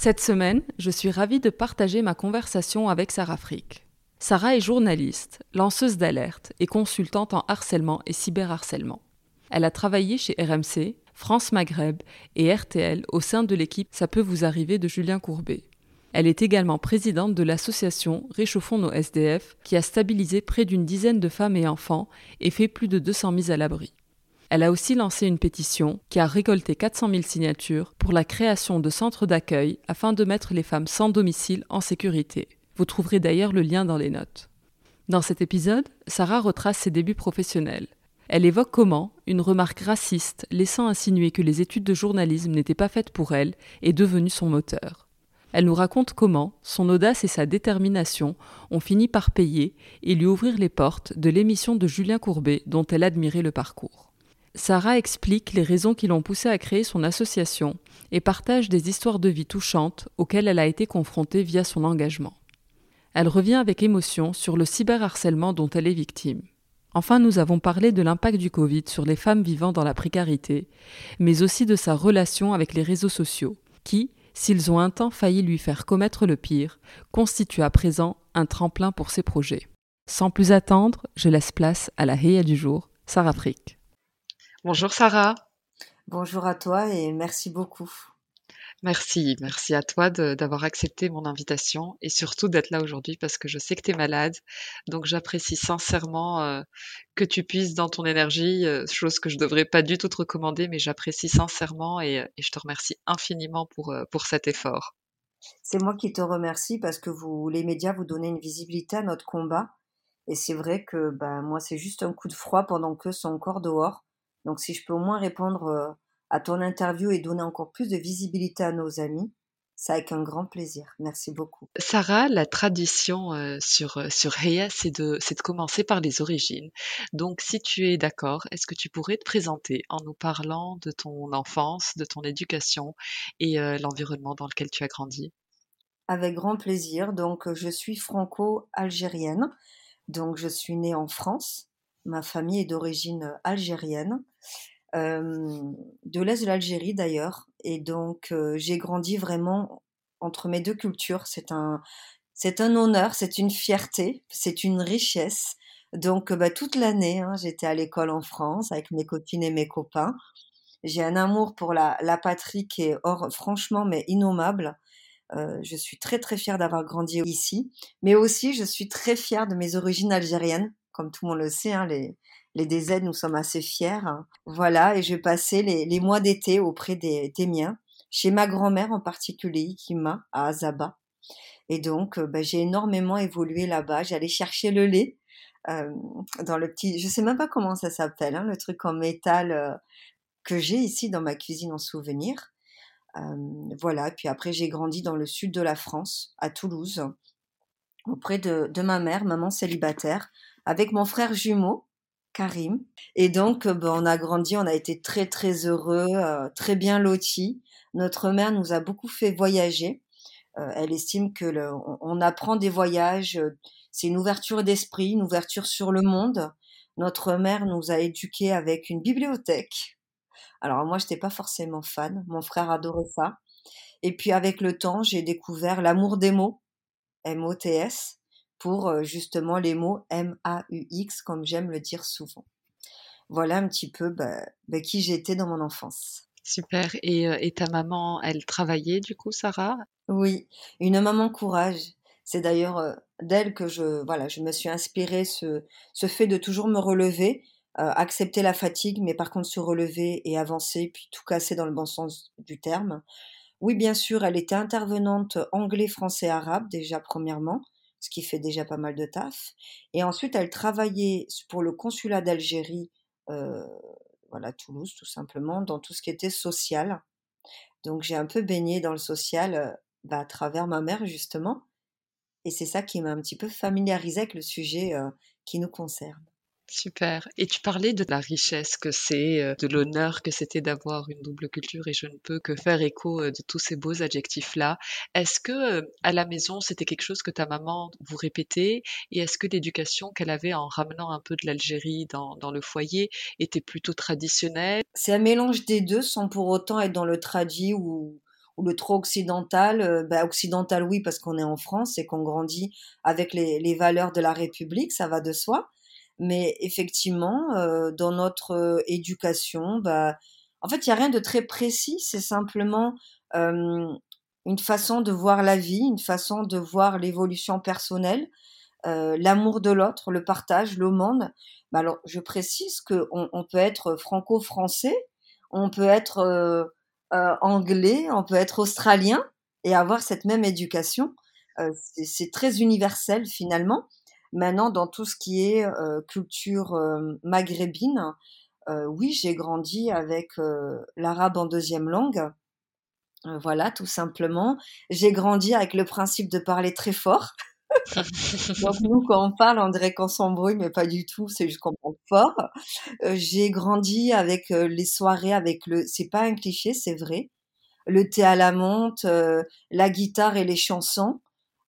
Cette semaine, je suis ravie de partager ma conversation avec Sarah Frick. Sarah est journaliste, lanceuse d'alerte et consultante en harcèlement et cyberharcèlement. Elle a travaillé chez RMC, France Maghreb et RTL au sein de l'équipe Ça peut vous arriver de Julien Courbet. Elle est également présidente de l'association Réchauffons nos SDF qui a stabilisé près d'une dizaine de femmes et enfants et fait plus de 200 mises à l'abri. Elle a aussi lancé une pétition qui a récolté 400 000 signatures pour la création de centres d'accueil afin de mettre les femmes sans domicile en sécurité. Vous trouverez d'ailleurs le lien dans les notes. Dans cet épisode, Sarah retrace ses débuts professionnels. Elle évoque comment une remarque raciste laissant insinuer que les études de journalisme n'étaient pas faites pour elle est devenue son moteur. Elle nous raconte comment son audace et sa détermination ont fini par payer et lui ouvrir les portes de l'émission de Julien Courbet dont elle admirait le parcours. Sarah explique les raisons qui l'ont poussée à créer son association et partage des histoires de vie touchantes auxquelles elle a été confrontée via son engagement. Elle revient avec émotion sur le cyberharcèlement dont elle est victime. Enfin, nous avons parlé de l'impact du Covid sur les femmes vivant dans la précarité, mais aussi de sa relation avec les réseaux sociaux, qui, s'ils ont un temps failli lui faire commettre le pire, constituent à présent un tremplin pour ses projets. Sans plus attendre, je laisse place à la Héa du jour, Sarah Frick. Bonjour Sarah. Bonjour à toi et merci beaucoup. Merci, merci à toi d'avoir accepté mon invitation et surtout d'être là aujourd'hui parce que je sais que tu es malade. Donc j'apprécie sincèrement euh, que tu puisses dans ton énergie, euh, chose que je ne devrais pas du tout te recommander, mais j'apprécie sincèrement et, et, je te remercie infiniment pour, euh, pour cet effort. C'est moi qui te remercie parce que vous, les médias, vous donnez une visibilité à notre combat. Et c'est vrai que ben, moi, c'est juste un coup de froid pendant que sont encore dehors. Donc si je peux au moins répondre euh, à ton interview et donner encore plus de visibilité à nos amis, c'est avec un grand plaisir. Merci beaucoup. Sarah, la tradition euh, sur, euh, sur Heya, c'est de, de commencer par les origines. Donc, si tu es d'accord, est-ce que tu pourrais te présenter en nous parlant de ton enfance, de ton éducation et l'environnement dans lequel tu as grandi? Avec grand plaisir. Donc, je suis franco-algérienne. Donc, je suis née en France. Ma famille est d'origine algérienne, de l'est de l'Algérie d'ailleurs, et donc j'ai grandi vraiment entre mes deux cultures. C'est un, c'est un honneur, c'est une fierté, c'est une richesse. Donc bah, toute l'année, hein, j'étais à l'école en France avec mes copines et mes copains. J'ai un amour pour la, patrie qui est franchement mais innommable. je suis très très fière d'avoir grandi ici, mais aussi je suis très fière de mes origines algériennes comme tout le monde le sait, hein, les, les DZ, nous sommes assez fiers. Voilà, et je vais passer les, mois d'été auprès des, miens, chez ma grand-mère en particulier, qui m'a à Azaba. Et donc, euh, bah, j'ai énormément évolué là-bas. J'allais chercher le lait euh, dans le petit, je sais même pas comment ça s'appelle, hein, le truc en métal euh, que j'ai ici dans ma cuisine en souvenir. voilà, puis après j'ai grandi dans le sud de la France, à Toulouse, auprès de ma mère, maman célibataire, avec mon frère jumeau, Karim. Et donc, ben, on a grandi, on a été très, très heureux, euh, très bien lotis. Notre mère nous a beaucoup fait voyager. Euh, elle estime que on, apprend des voyages, c'est une ouverture d'esprit, une ouverture sur le monde. Notre mère nous a éduqués avec une bibliothèque. Alors moi, je n'étais pas forcément fan. Mon frère adorait ça. Et puis avec le temps, j'ai découvert l'amour des mots, M-O-T-S, pour euh, justement les mots M-A-U-X, comme j'aime le dire souvent. Voilà un petit peu bah, bah, qui j'étais dans mon enfance. Super. Et, euh, et, ta maman, elle travaillait du coup, Sarah? Oui, une maman courage. C'est d'ailleurs euh, d'elle que je, voilà, je me suis inspirée ce, ce fait de toujours me relever, accepter la fatigue, mais par contre se relever et avancer, puis tout casser dans le bon sens du terme. Oui, bien sûr, elle était intervenante anglais, français, arabe, déjà premièrement, ce qui fait déjà pas mal de taf. Et ensuite, elle travaillait pour le consulat d'Algérie, euh, voilà, Toulouse, tout simplement, dans tout ce qui était social. Donc, j'ai un peu baigné dans le social euh, bah, à travers ma mère, justement. Et c'est ça qui m'a un petit peu familiarisé avec le sujet euh, qui nous concerne. Super. Et tu parlais de la richesse que c'est, euh, de l'honneur que c'était d'avoir une double culture et je ne peux que faire écho euh, de tous ces beaux adjectifs-là. Est-ce que euh, à la maison, c'était quelque chose que ta maman vous répétait? Et est-ce que l'éducation qu'elle avait en ramenant un peu de l'Algérie dans, dans le foyer était plutôt traditionnelle? C'est un mélange des deux sans pour autant être dans le tradit ou, le trop occidental. bah, occidental, oui, parce qu'on est en France et qu'on grandit avec les, les valeurs de la République, ça va de soi mais effectivement, euh, dans notre euh, éducation, bah, en fait, il n'y a rien de très précis. C'est simplement euh, une façon de voir la vie, une façon de voir l'évolution personnelle, euh, l'amour de l'autre, le partage, monde. Bah, alors, je précise qu'on on peut être franco-français, on peut être euh, euh, anglais, on peut être australien et avoir cette même éducation. c'est très universel finalement. Maintenant, dans tout ce qui est euh, culture euh, maghrébine, euh, oui, j'ai grandi avec l'arabe en deuxième langue. voilà, tout simplement. J'ai grandi avec le principe de parler très fort. Donc nous, quand on parle, on dirait qu'on s'embrouille, mais pas du tout. C'est juste qu'on parle fort. j'ai grandi avec les soirées, avec le. C'est pas un cliché, c'est vrai. Le thé à la menthe, la guitare et les chansons.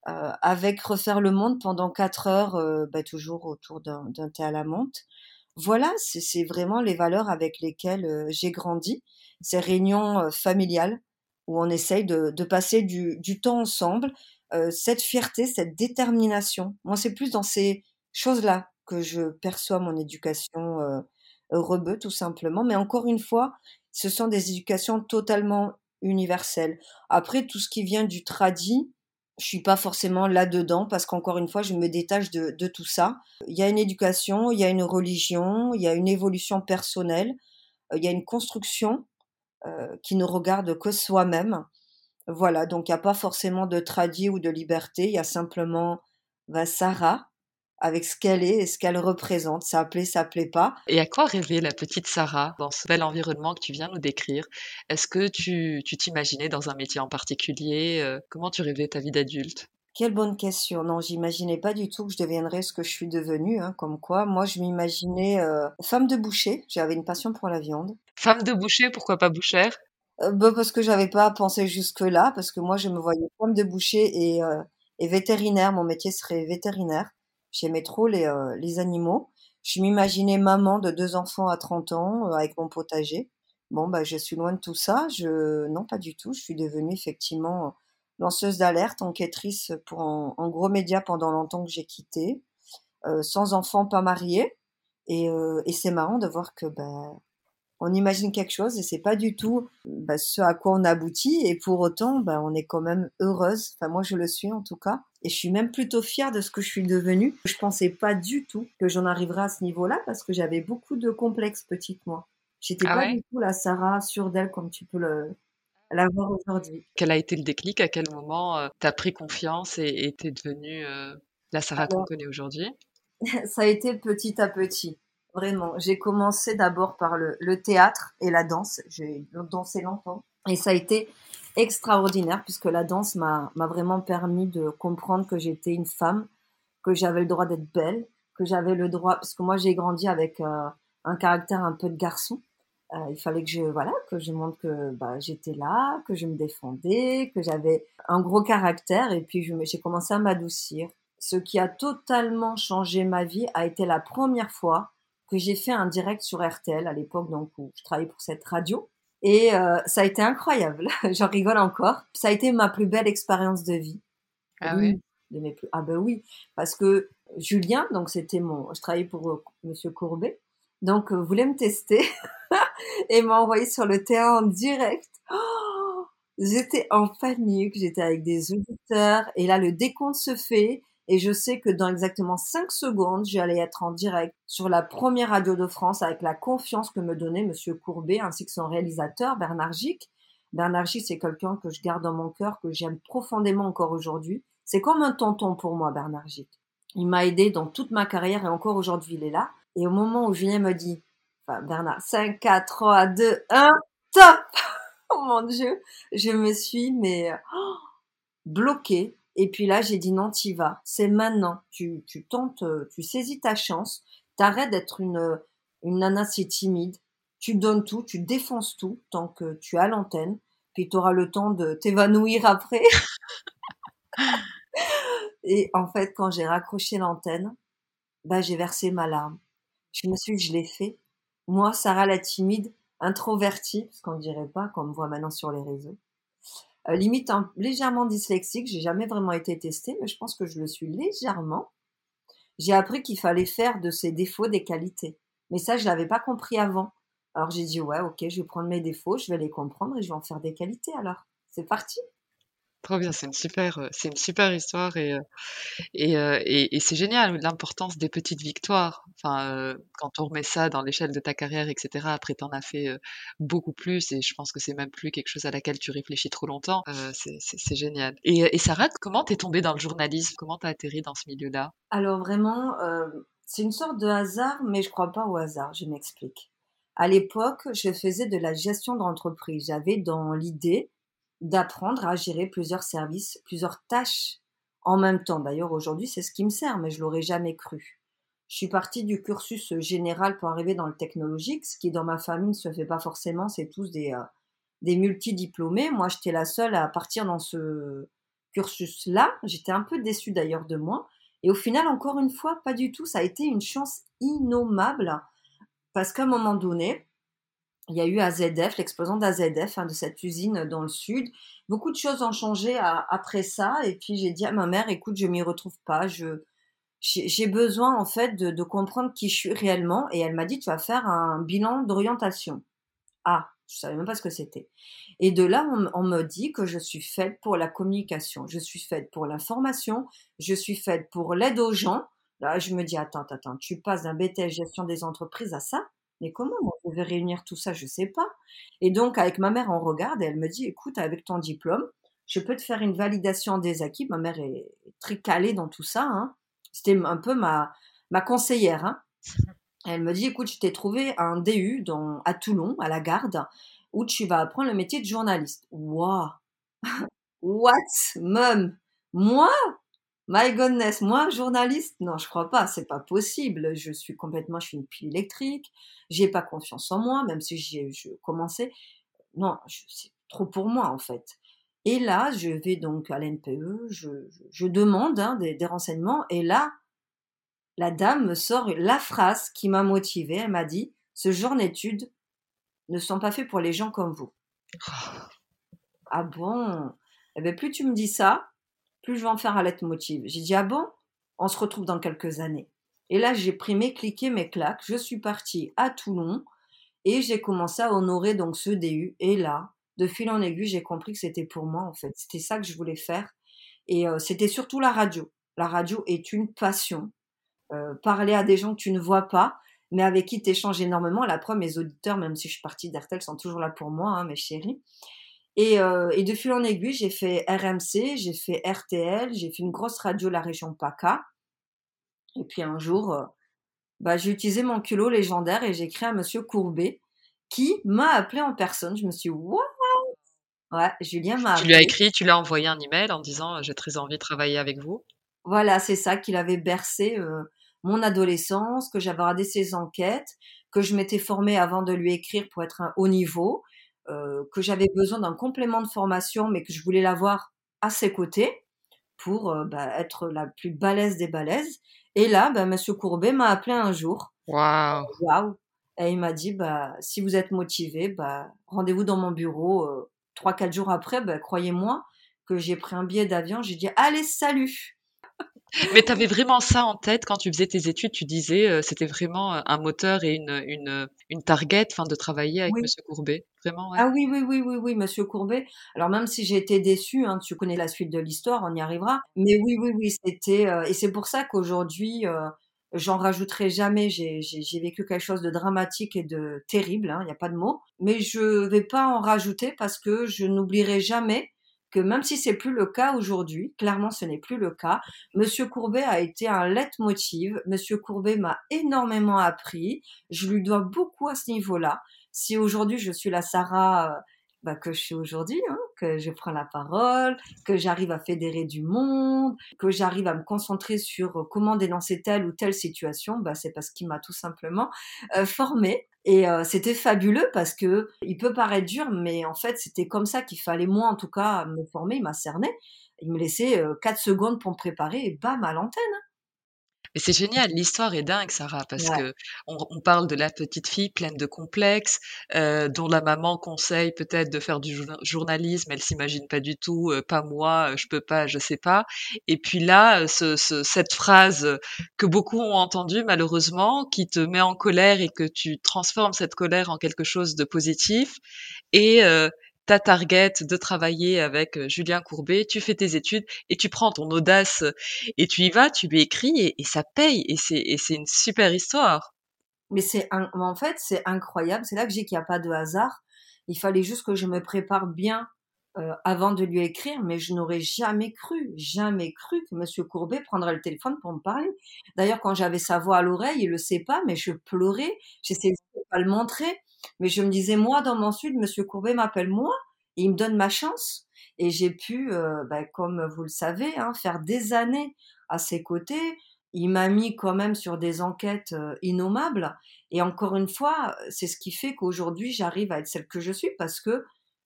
Euh, avec Refaire le monde pendant quatre heures, euh, bah, toujours autour d'un thé à la menthe. Voilà, c'est vraiment les valeurs avec lesquelles euh, j'ai grandi. Ces réunions familiales où on essaye de, de passer du, du, temps ensemble, cette fierté, cette détermination. Moi, c'est plus dans ces choses-là que je perçois mon éducation euh, rebeu, tout simplement. Mais encore une fois, ce sont des éducations totalement universelles. Après, tout ce qui vient du tradit, je suis pas forcément là-dedans parce qu'encore une fois, je me détache de, de, tout ça. Il y a une éducation, il y a une religion, il y a une évolution personnelle, euh, il y a une construction euh, qui ne regarde que soi-même. Voilà, donc il n'y a pas forcément de tradit ou de liberté, il y a simplement bah, Sarah, avec ce qu'elle est et ce qu'elle représente. Ça plaît, ça plaît pas. Et à quoi rêvait la petite Sarah dans ce bel environnement que tu viens nous décrire? Est-ce que tu t'imaginais dans un métier en particulier? Euh, Comment tu rêvais ta vie d'adulte? Quelle bonne question. Non, j'imaginais pas du tout que je deviendrais ce que je suis devenue. Hein, comme quoi, moi, je m'imaginais euh, femme de boucher. J'avais une passion pour la viande. Femme de boucher, pourquoi pas bouchère? Euh, bah, Parce que j'avais pas pensé jusque-là. Parce que moi, je me voyais femme de boucher et, et vétérinaire. Mon métier serait vétérinaire. J'aimais trop les, euh, les animaux. Je m'imaginais maman de deux enfants à 30 ans euh, avec mon potager. Bon, bah, je suis loin de tout ça. Je, non, pas du tout. Je suis devenue effectivement lanceuse d'alerte, enquêtrice pour un, gros média pendant longtemps que j'ai quitté, euh, sans enfants, pas mariée. Et, euh, et c'est marrant de voir que bah, on imagine quelque chose et c'est pas du tout bah, ce à quoi on aboutit et pour autant bah, on est quand même heureuse. Enfin moi je le suis en tout cas. Et je suis même plutôt fière de ce que je suis devenue. Je pensais pas du tout que j'en arriverais à ce niveau là parce que j'avais beaucoup de complexes petite moi. J'étais ah pas du tout la Sarah sûre d'elle comme tu peux le la voir aujourd'hui. Quel a été le déclic? À quel moment euh, tu as pris confiance et t'es devenue euh, la Sarah qu'on connaît aujourd'hui? ça a été petit à petit Vraiment, j'ai commencé d'abord par le, théâtre et la danse. J'ai dansé longtemps et ça a été extraordinaire puisque la danse m'a vraiment permis de comprendre que j'étais une femme, que j'avais le droit d'être belle, que j'avais le droit parce que moi j'ai grandi avec euh, un caractère un peu de garçon. Euh, il fallait que je voilà que je montre que bah, j'étais là, que je me défendais, que j'avais un gros caractère et puis j'ai commencé à m'adoucir. Ce qui a totalement changé ma vie a été la première fois que j'ai fait un direct sur RTL à l'époque, donc où je travaillais pour cette radio. Et euh, ça a été incroyable. J'en rigole encore. Ça a été ma plus belle expérience de vie. Ah oui. De mes plus... Ah ben oui, parce que Julien, donc c'était mon, je travaillais pour euh, Monsieur Courbet, donc euh, voulait me tester et m'a envoyé sur le terrain en direct. Oh, j'étais en panique, j'étais avec des auditeurs et là le décompte se fait et je sais que dans exactement 5 secondes, j'allais être en direct sur la première radio de France avec la confiance que me donnait Monsieur Courbet ainsi que son réalisateur Bernard Gic. Bernard Gic, c'est quelqu'un que je garde dans mon cœur, que j'aime profondément encore aujourd'hui. C'est comme un tonton pour moi, Bernard Gic. Il m'a aidé dans toute ma carrière et encore aujourd'hui, il est là. Et au moment où Julien me dit, enfin, Bernard, 5, 4, 3, 2, 1, top! oh mon Dieu! Je me suis, mais, oh, bloquée et puis là, j'ai dit non, t'y vas. C'est maintenant. Tu, tu tentes, euh, tu saisis ta chance. T'arrêtes d'être une, une nana si timide. Tu donnes tout, tu défonces tout tant que tu as l'antenne. Puis tu auras le temps de t'évanouir après. Et en fait, quand j'ai raccroché l'antenne, bah, j'ai versé ma larme. Je me suis dit, je l'ai fait. Moi, Sarah la timide, introvertie, parce qu'on ne dirait pas, qu'on me voit maintenant sur les réseaux. Euh, limite légèrement dyslexique. J'ai jamais vraiment été testée, mais je pense que je le suis légèrement. J'ai appris qu'il fallait faire de ses défauts des qualités. Mais ça, je l'avais pas compris avant. Alors j'ai dit ouais, ok, je vais prendre mes défauts, je vais les comprendre et je vais en faire des qualités. Alors, c'est parti. Trop bien, c'est une super, euh, c'est une super histoire et, euh, euh, et, et, c'est génial l'importance des petites victoires. Enfin, quand on remet ça dans l'échelle de ta carrière, etc. Après, t'en as fait beaucoup plus et je pense que c'est même plus quelque chose à laquelle tu réfléchis trop longtemps. c'est génial. Et, et Sarah, comment t'es tombée dans le journalisme? Comment t'as atterri dans ce milieu-là? Alors vraiment, c'est une sorte de hasard, mais je crois pas au hasard. Je m'explique. À l'époque, je faisais de la gestion d'entreprise. J'avais dans l'idée d'apprendre à gérer plusieurs services, plusieurs tâches en même temps. D'ailleurs, aujourd'hui, c'est ce qui me sert, mais je l'aurais jamais cru. Je suis partie du cursus général pour arriver dans le technologique, ce qui dans ma famille ne se fait pas forcément, c'est tous des, euh, des multidiplômés. Moi, j'étais la seule à partir dans ce cursus-là. J'étais un peu déçue d'ailleurs de moi. Et au final, encore une fois, pas du tout. Ça a été une chance innommable parce qu'à un moment donné, il y a eu AZF, l'explosion d'AZF, hein, de cette usine dans le sud. Beaucoup de choses ont changé après ça. Et puis j'ai dit à ma mère, écoute, je m'y retrouve pas. Je j'ai besoin en fait de, comprendre qui je suis réellement. Et elle m'a dit, tu vas faire un bilan d'orientation. Ah, je savais même pas ce que c'était. Et de là, on, on, me dit que je suis faite pour la communication, je suis faite pour l'information, je suis faite pour l'aide aux gens. Là, je me dis, attends, attends, tu passes d'un BTS gestion des entreprises à ça? Mais comment on devait réunir tout ça? Je sais pas. Et donc, avec ma mère, on regarde et elle me dit, écoute, avec ton diplôme, je peux te faire une validation des acquis. Ma mère est très calée dans tout ça. Hein. C'était un peu ma, ma conseillère. Hein. Elle me dit, écoute, je t'ai trouvé un DU à Toulon, à la garde, où tu vas apprendre le métier de journaliste. Waouh What, mum Moi? My goodness, moi, journaliste, non, je crois pas, c'est pas possible. Je suis complètement, je suis une pile électrique. J'ai pas confiance en moi, même si j'ai, je commençais. Non, c'est trop pour moi en fait. Et là, je vais donc à l'NPE, je, demande hein, des, des, renseignements, et là, la dame me sort la phrase qui m'a motivée. Elle m'a dit "Ce genre d'études ne sont pas faits pour les gens comme vous." ah bon? Eh bien, plus tu me dis ça, plus je vais en faire à motive. J'ai dit, ah bon? On se retrouve dans quelques années. Et là, j'ai pris mes cliquets, mes claques. Je suis partie à Toulon et j'ai commencé à honorer donc ce DU. Et là, de fil en aiguille, j'ai compris que c'était pour moi, en fait. C'était ça que je voulais faire. Et euh, c'était surtout la radio. La radio est une passion. Euh, parler à des gens que tu ne vois pas, mais avec qui tu échanges énormément. La preuve, mes auditeurs, même si je suis partie d'Artel, sont toujours là pour moi, hein, mes chéris. Et, euh, et, de fil en aiguille, j'ai fait RMC, j'ai fait RTL, j'ai fait une grosse radio la région PACA. Et puis un jour, euh, bah, j'ai utilisé mon culot légendaire et j'ai écrit à Monsieur Courbet qui m'a appelé en personne. Je me suis dit, wow Ouais, Julien m'a Tu lui as écrit, tu lui as envoyé un email en disant j'ai très envie de travailler avec vous. Voilà, c'est ça, qu'il avait bercé euh, mon adolescence, que j'avais regardé ses enquêtes, que je m'étais formée avant de lui écrire pour être un haut niveau euh, que j'avais besoin d'un complément de formation, mais que je voulais l'avoir à ses côtés pour euh, bah, être la plus balèze des balèzes. Et là, bah, Monsieur Courbet m'a appelé un jour Waouh Waouh Et il m'a dit, bah, si vous êtes motivé, bah, rendez-vous dans mon bureau. Trois, quatre jours après, bah, croyez-moi que j'ai pris un billet d'avion. J'ai dit, allez, salut mais tu avais vraiment ça en tête quand tu faisais tes études, tu disais, euh, c'était vraiment euh, un moteur et une une, une target, enfin de travailler avec Monsieur Courbet, vraiment, Ah oui, oui, oui, oui, oui, Monsieur Courbet. Alors même si j'ai été déçue, hein, tu connais la suite de l'histoire, on y arrivera. Mais oui, oui, oui, c'était euh, et c'est pour ça qu'aujourd'hui, j'en rajouterai jamais. J'ai vécu quelque chose de dramatique et de terrible, hein, il n'y a pas de mots. Mais je vais pas en rajouter parce que je n'oublierai jamais que même si c'est plus le cas aujourd'hui, clairement ce n'est plus le cas, Monsieur Courbet a été un leitmotiv. Monsieur Courbet m'a énormément appris. Je lui dois beaucoup à ce niveau-là. Si aujourd'hui je suis la Sarah euh, bah, que je suis aujourd'hui, hein, que je prends la parole, que j'arrive à fédérer du monde, que j'arrive à me concentrer sur euh, comment dénoncer telle ou telle situation, bah, c'est parce qu'il m'a tout simplement euh, formé. Et euh, c'était fabuleux parce que il peut paraître dur, mais en fait c'était comme ça qu'il fallait moi en tout cas me former. Il m'a cerné, il me laissait 4 secondes pour me préparer et bam à l'antenne. Mais c'est génial, l'histoire est dingue, Sarah, parce que on, parle de la petite fille pleine de complexes, euh, dont la maman conseille peut-être de faire du journalisme, elle s'imagine pas du tout, euh, pas moi, je peux pas, je sais pas. Et puis là, ce, cette phrase que beaucoup ont entendue malheureusement, qui te met en colère et que tu transformes cette colère en quelque chose de positif, et euh, ta target de travailler avec euh, Julien Courbet, tu fais tes études et tu prends ton audace et tu y vas, tu lui écris et, ça paye et c'est, une super histoire. Mais c'est en fait c'est incroyable, c'est là que j'ai qu'il n'y a pas de hasard. Il fallait juste que je me prépare bien euh, avant de lui écrire, mais je n'aurais jamais cru, jamais cru que Monsieur Courbet prendrait le téléphone pour me parler. D'ailleurs, quand j'avais sa voix à l'oreille, il le sait pas, mais je pleurais, j'essayais de pas le montrer, mais je me disais, moi, dans mon sud, Monsieur Courbet m'appelle moi, et il me donne ma chance. Et j'ai pu, euh, bah, comme vous le savez, hein, faire des années à ses côtés. Il m'a mis quand même sur des enquêtes euh, innommables. Et encore une fois, c'est ce qui fait qu'aujourd'hui, j'arrive à être celle que je suis parce que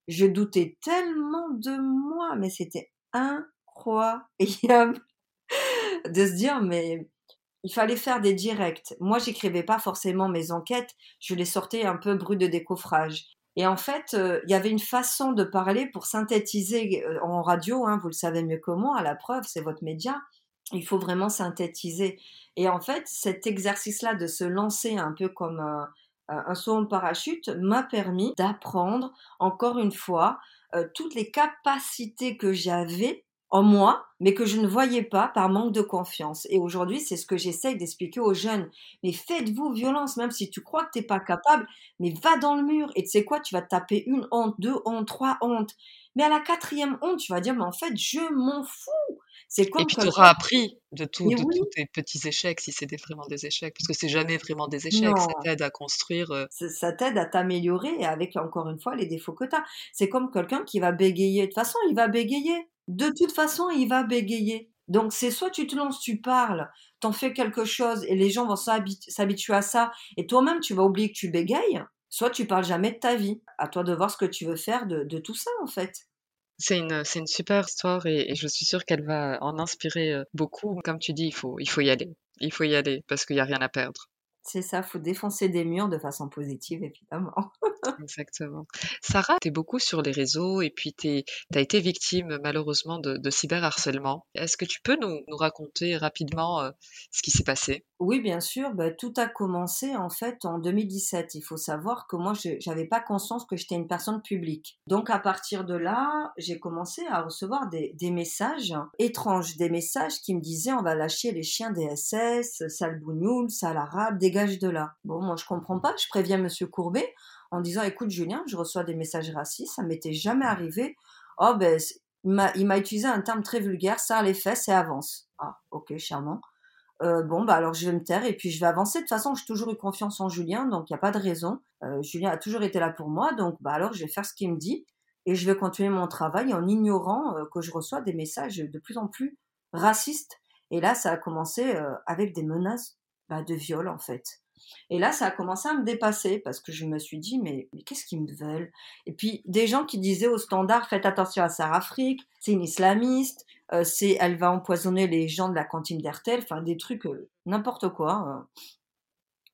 je doutais tellement de moi, mais c'était incroyable de se dire, mais il fallait faire des directs. Moi, j'écrivais pas forcément mes enquêtes, je les sortais un peu brut de décoffrage. Et en fait, euh, il y avait une façon de parler pour synthétiser euh, en radio, hein, vous le savez mieux que moi, à la preuve, c'est votre média. Il faut vraiment synthétiser. Et en fait, cet exercice-là de se lancer un peu comme un, saut en parachute m'a permis d'apprendre, encore une fois, euh, toutes les capacités que j'avais en moi, mais que je ne voyais pas par manque de confiance. Et aujourd'hui, c'est ce que j'essaye d'expliquer aux jeunes. Mais faites-vous violence, même si tu crois que tu n'es pas capable, mais va dans le mur. Et tu sais quoi, tu vas te taper une honte, deux hontes, trois hontes. Mais à la quatrième honte, tu vas dire, mais en fait, je m'en fous. C'est comme Et puis tu auras appris de, tout, de tous tes petits échecs, si c'était vraiment des échecs, parce que c'est jamais vraiment des échecs, ça t'aide à construire. Euh ça, t'aide à t'améliorer et avec encore une fois les défauts que tu as. C'est comme quelqu'un qui va bégayer. De toute façon, il va bégayer. De toute façon, il va bégayer. Donc c'est soit tu te lances, tu parles, t'en fais quelque chose et les gens vont s'habituer à ça et toi-même tu vas oublier que tu bégayes, soit tu parles jamais de ta vie. À toi de voir ce que tu veux faire de, de tout ça en fait. C'est une, c'est une super histoire et, et je suis sûre qu'elle va en inspirer euh, beaucoup. Comme tu dis, il faut, il faut y aller. Il faut y aller parce qu'il n'y a rien à perdre. C'est ça, faut défoncer des murs de façon positive, évidemment. Exactement. Sarah, tu es beaucoup sur les réseaux et puis tu as été victime malheureusement de, de cyberharcèlement. Est-ce que tu peux nous, raconter rapidement euh, ce qui s'est passé? Oui, bien sûr. Bah, tout a commencé en fait en 2017. Il faut savoir que moi, je n'avais pas conscience que j'étais une personne publique. Donc à partir de là, j'ai commencé à recevoir des, messages étranges, des messages qui me disaient on va lâcher les chiens des SS, sale bougnoul, sale arabe, dégage de là. Bon, moi je comprends pas. Je préviens Monsieur Courbet en disant écoute Julien, je reçois des messages racistes, ça m'était jamais arrivé. Oh ben il m'a utilisé un terme très vulgaire, ça les fesses et avance. Ah ok charmant. Euh, bon bah alors je vais me taire et puis je vais avancer. De toute façon j'ai toujours eu confiance en Julien donc il n'y a pas de raison. Euh, Julien a toujours été là pour moi donc bah alors je vais faire ce qu'il me dit et je vais continuer mon travail en ignorant euh, que je reçois des messages de plus en plus racistes. Et là ça a commencé avec des menaces bah, de viol en fait. Et là, ça a commencé à me dépasser parce que je me suis dit, mais, qu'est-ce qu'ils me veulent? Et puis, des gens qui disaient au standard, faites attention à Sarah Afrique, c'est une islamiste, euh, c'est, elle va empoisonner les gens de la cantine d'Hertel, enfin, des trucs, euh, n'importe quoi. Hein.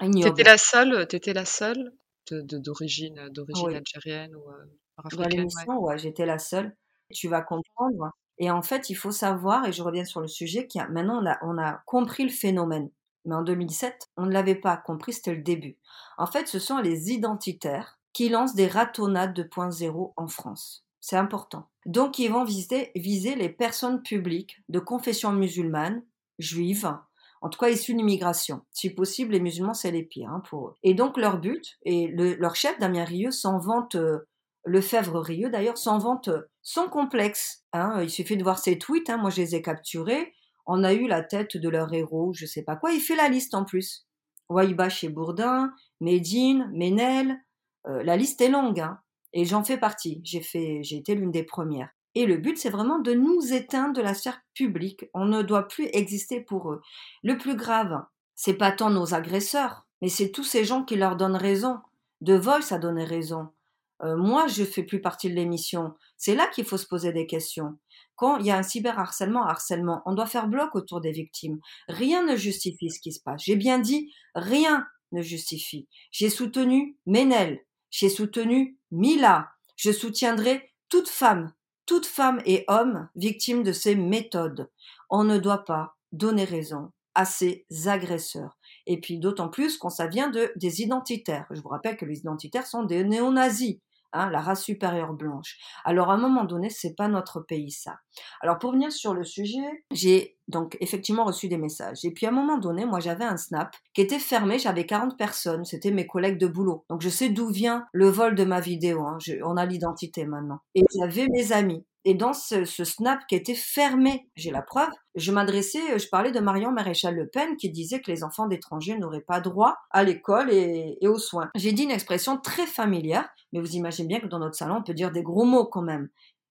T'étais la seule, étais la seule d'origine d'origine algérienne ou euh, Dans l'émission, ouais, j'étais la seule. Tu vas comprendre. Et en fait, il faut savoir, et je reviens sur le sujet, qu'il maintenant on a, on a compris le phénomène. Mais en 2007, on ne l'avait pas compris, c'était le début. En fait, ce sont les identitaires qui lancent des ratonnades de point zéro en France. C'est important. Donc, ils vont viser, viser les personnes publiques de confession musulmane, juive, en tout cas issus de l'immigration. Si possible, les musulmans, c'est les pires hein, pour eux. Et donc, leur but, et leur chef, Damien Rieu, s'en vante, euh, Rieu d'ailleurs, s'en vante euh, sans complexe. Hein. Il suffit de voir ses tweets, hein. moi je les ai capturés. On a eu la tête de leur héros, je sais pas quoi. Il fait la liste en plus. Waïba chez Bourdin, Médine, Ménel. Euh, la liste est longue, hein. et j'en fais partie. J'ai fait, j'ai été l'une des premières. Et le but, c'est vraiment de nous éteindre de la sphère publique. On ne doit plus exister pour eux. Le plus grave, c'est pas tant nos agresseurs, mais c'est tous ces gens qui leur donnent raison. De Voice a donné raison. Euh, moi, je fais plus partie de l'émission. C'est là qu'il faut se poser des questions. Quand il y a un cyberharcèlement, harcèlement, on doit faire bloc autour des victimes. Rien ne justifie ce qui se passe. J'ai bien dit, rien ne justifie. J'ai soutenu Ménel. J'ai soutenu Mila. Je soutiendrai toute femme toute femme et homme victime de ces méthodes. On ne doit pas donner raison à ces agresseurs. Et puis d'autant plus quand ça vient de des identitaires. Je vous rappelle que les identitaires sont des néo-nazis. Hein, la race supérieure blanche. Alors à un moment donné, c'est pas notre pays ça. Alors pour venir sur le sujet, j'ai donc effectivement reçu des messages. Et puis à un moment donné, moi j'avais un snap qui était fermé, j'avais 40 personnes, c'était mes collègues de boulot. Donc je sais d'où vient le vol de ma vidéo, hein. on a l'identité maintenant. Et j'avais mes amis. Et dans ce, snap qui était fermé, j'ai la preuve, je m'adressais, je parlais de Marion Maréchal Le Pen qui disait que les enfants d'étrangers n'auraient pas droit à l'école et aux soins. J'ai dit une expression très familière, mais vous imaginez bien que dans notre salon, on peut dire des gros mots quand même.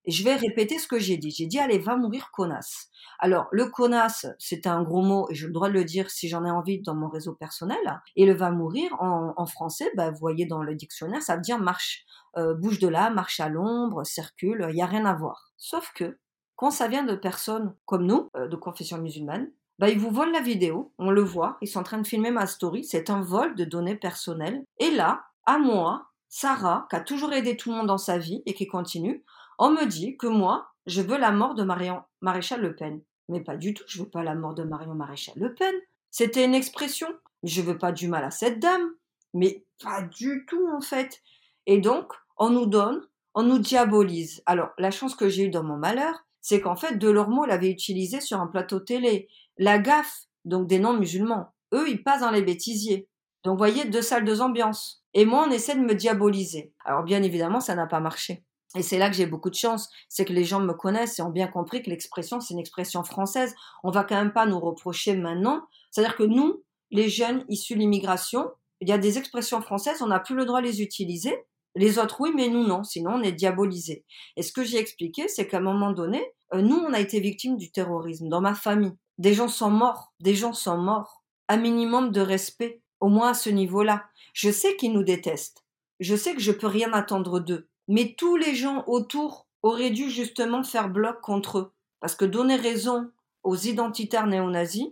Et je vais répéter ce que j'ai dit. J'ai dit, allez, va mourir connasse. Alors, le connasse, c'est un gros mot, et j'ai le droit de le dire si j'en ai envie dans mon réseau personnel. Et le va mourir, en, français, bah, vous voyez dans le dictionnaire, ça veut dire marche, euh, bouge de là, marche à l'ombre, circule, il n'y a rien à voir. Sauf que, quand ça vient de personnes comme nous, euh, de confession musulmane, bah, ils vous volent la vidéo, on le voit, ils sont en train de filmer ma story, c'est un vol de données personnelles. Et là, à moi, Sarah, qui a toujours aidé tout le monde dans sa vie et qui continue, on me dit que moi, je veux la mort de Marion Maréchal Le Pen. Mais pas du tout, je veux pas la mort de Marion Maréchal Le Pen. C'était une expression. Je veux pas du mal à cette dame. Mais pas du tout, en fait. Et donc, on nous donne, on nous diabolise. Alors, la chance que j'ai eue dans mon malheur, c'est qu'en fait, Delormeau l'avait utilisé sur un plateau télé. La gaffe, donc des non-musulmans, eux, ils passent dans les bêtisiers. Donc, vous voyez, deux salles, deux ambiances. Et moi, on essaie de me diaboliser. Alors, bien évidemment, ça n'a pas marché. Et c'est là que j'ai beaucoup de chance, c'est que les gens me connaissent et ont bien compris que l'expression, c'est une expression française. On va quand même pas nous reprocher maintenant. C'est-à-dire que nous, les jeunes issus de l'immigration, il y a des expressions françaises, on n'a plus le droit de les utiliser. Les autres, oui, mais nous, non. Sinon, on est diabolisé. Et ce que j'ai expliqué, c'est qu'à un moment donné, euh, nous, on a été victimes du terrorisme dans ma famille. Des gens sont morts. Des gens sont morts. Un minimum de respect, au moins à ce niveau-là. Je sais qu'ils nous détestent. Je sais que je peux rien attendre d'eux mais tous les gens autour auraient dû justement faire bloc contre eux. Parce que donner raison aux identitaires néo-nazis,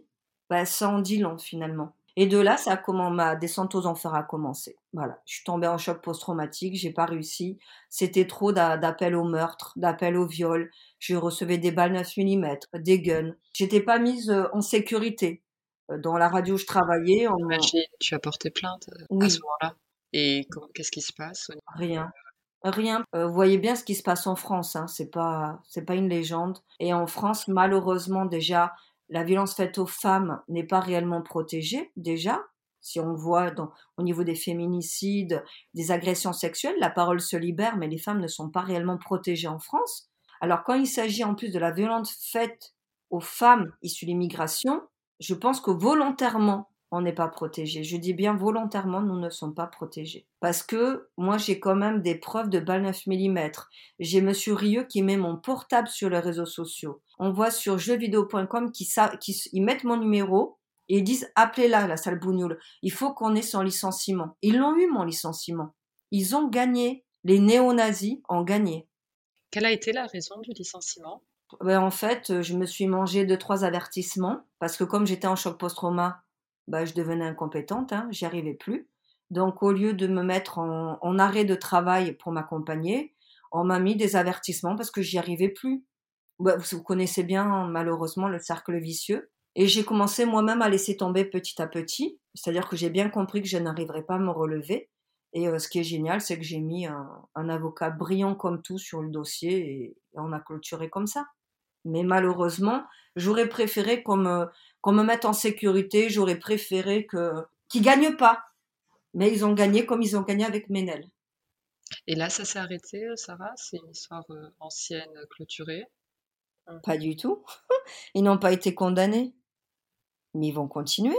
bah, ça en dit long finalement. Et de là, ça a comment ma descente aux enfers a commencé. Voilà, je suis tombée en choc post-traumatique, j'ai pas réussi. C'était trop d'appels au meurtre, d'appels au viol. Je recevais des balles 9 mm, des guns. J'étais pas mise euh, en sécurité. Euh, dans la radio où je travaillais, on... tu as porté plainte euh, à ce moment-là. Et qu'est-ce qui se passe Rien. Rien. Euh, vous voyez bien ce qui se passe en France, hein. c'est pas c'est pas une légende. Et en France, malheureusement déjà, la violence faite aux femmes n'est pas réellement protégée déjà. Si on voit au niveau des féminicides, des agressions sexuelles, la parole se libère, mais les femmes ne sont pas réellement protégées en France. Alors quand il s'agit en plus de la violence faite aux femmes issues de l'immigration, je pense que volontairement, on n'est pas protégé. Je dis bien volontairement, nous ne sommes pas protégés. Parce que moi, j'ai quand même des preuves de balles 9 mm. J'ai Monsieur Rieux qui met mon portable sur les réseaux sociaux. On voit sur jeuxvideo.com qui, qui mettent mon numéro et ils disent appelez-la, la salle bougnoule. Il faut qu'on ait son licenciement. Ils l'ont eu, mon licenciement. Ils ont gagné. Les néo-nazis ont gagné. Quelle a été la raison du licenciement? Ben, En fait, je me suis mangé deux, trois avertissements parce que comme j'étais en choc post-trauma, bah, je devenais incompétente, hein, j'y arrivais plus. Donc, au lieu de me mettre en, arrêt de travail pour m'accompagner, on m'a mis des avertissements parce que j'y arrivais plus. Bah, vous connaissez bien, malheureusement, le cercle vicieux. Et j'ai commencé moi-même à laisser tomber petit à petit. C'est-à-dire que j'ai bien compris que je n'arriverais pas à me relever. Et euh, ce qui est génial, c'est que j'ai mis un, avocat brillant comme tout sur le dossier et, on a clôturé comme ça. Mais malheureusement, j'aurais préféré qu'on me, qu'on me mette en sécurité, j'aurais préféré que qu'ils gagnent pas. Mais ils ont gagné comme ils ont gagné avec Ménel. Et là, ça s'est arrêté, Sarah? C'est une histoire euh, ancienne, clôturée? Pas du tout. Ils n'ont pas été condamnés. Mais ils vont continuer.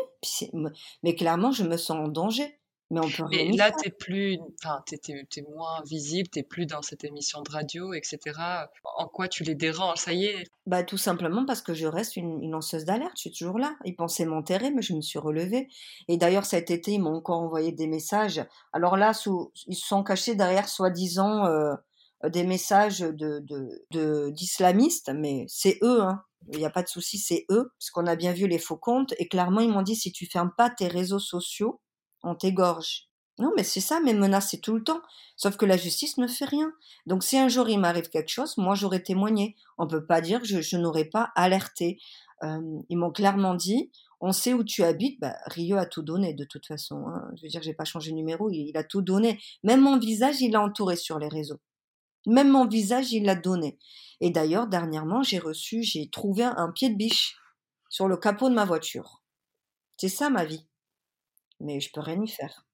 Mais clairement, je me sens en danger. Mais on peut rien là, tu plus, enfin, t'es, es, moins visible, t'es plus dans cette émission de radio, etc. En quoi tu les déranges? Ça y est Bah, tout simplement parce que je reste une, lanceuse d'alerte. Je suis toujours là. Ils pensaient m'enterrer, mais je me suis relevée. Et d'ailleurs, cet été, ils m'ont encore envoyé des messages. Alors là, sous, ils se sont cachés derrière, soi-disant, euh, des messages de, de, d'islamistes, mais c'est eux, hein. Il n'y a pas de souci, c'est eux, parce qu'on a bien vu les faux comptes. Et clairement, ils m'ont dit si tu fermes pas tes réseaux sociaux, on t'égorge. Non, mais c'est ça, mes menaces, c'est tout le temps. Sauf que la justice ne fait rien. Donc, si un jour il m'arrive quelque chose, moi, j'aurais témoigné. On peut pas dire que je, n'aurais pas alerté. Ils m'ont clairement dit, on sait où tu habites. Bah, Rio a tout donné, de toute façon. Hein. Je veux dire, j'ai pas changé de numéro, il, a tout donné. Même mon visage, il l'a entouré sur les réseaux. Même mon visage, il l'a donné. Et d'ailleurs, dernièrement, j'ai reçu, j'ai trouvé un pied de biche sur le capot de ma voiture. C'est ça ma vie mais je peux rien y faire.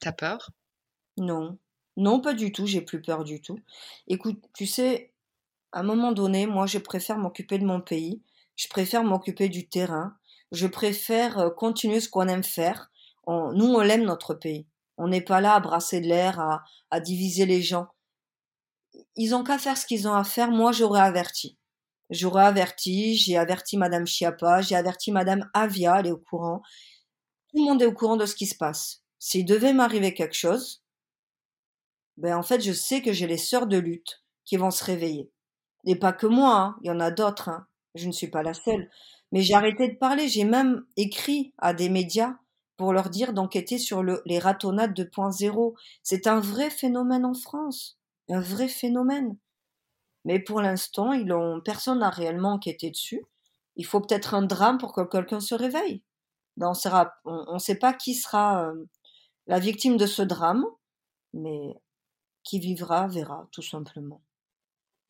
T'as peur? Non. Non, pas du tout, j'ai plus peur du tout. Écoute, tu sais, à un moment donné, moi, je préfère m'occuper de mon pays, je préfère m'occuper du terrain, je préfère euh, continuer ce qu'on aime faire. nous, on l'aime notre pays. On n'est pas là à brasser de l'air, à, à diviser les gens. Ils ont qu'à faire ce qu'ils ont à faire. Moi, j'aurais averti. J'aurais averti, j'ai averti Madame Chiappa, j'ai averti Madame Avia, elle est au courant. Tout le monde est au courant de ce qui se passe. S'il devait m'arriver quelque chose, ben en fait, je sais que j'ai les sœurs de lutte qui vont se réveiller. Et pas que moi, hein. il y en a d'autres. Hein. Je ne suis pas la seule. Mais j'ai arrêté de parler. J'ai même écrit à des médias pour leur dire d'enquêter sur le, les ratonnades 2.0. C'est un vrai phénomène en France. Un vrai phénomène. Mais pour l'instant, personne n'a réellement enquêté dessus. Il faut peut-être un drame pour que quelqu'un se réveille. On ne sait pas qui sera euh, la victime de ce drame, mais qui vivra verra, tout simplement.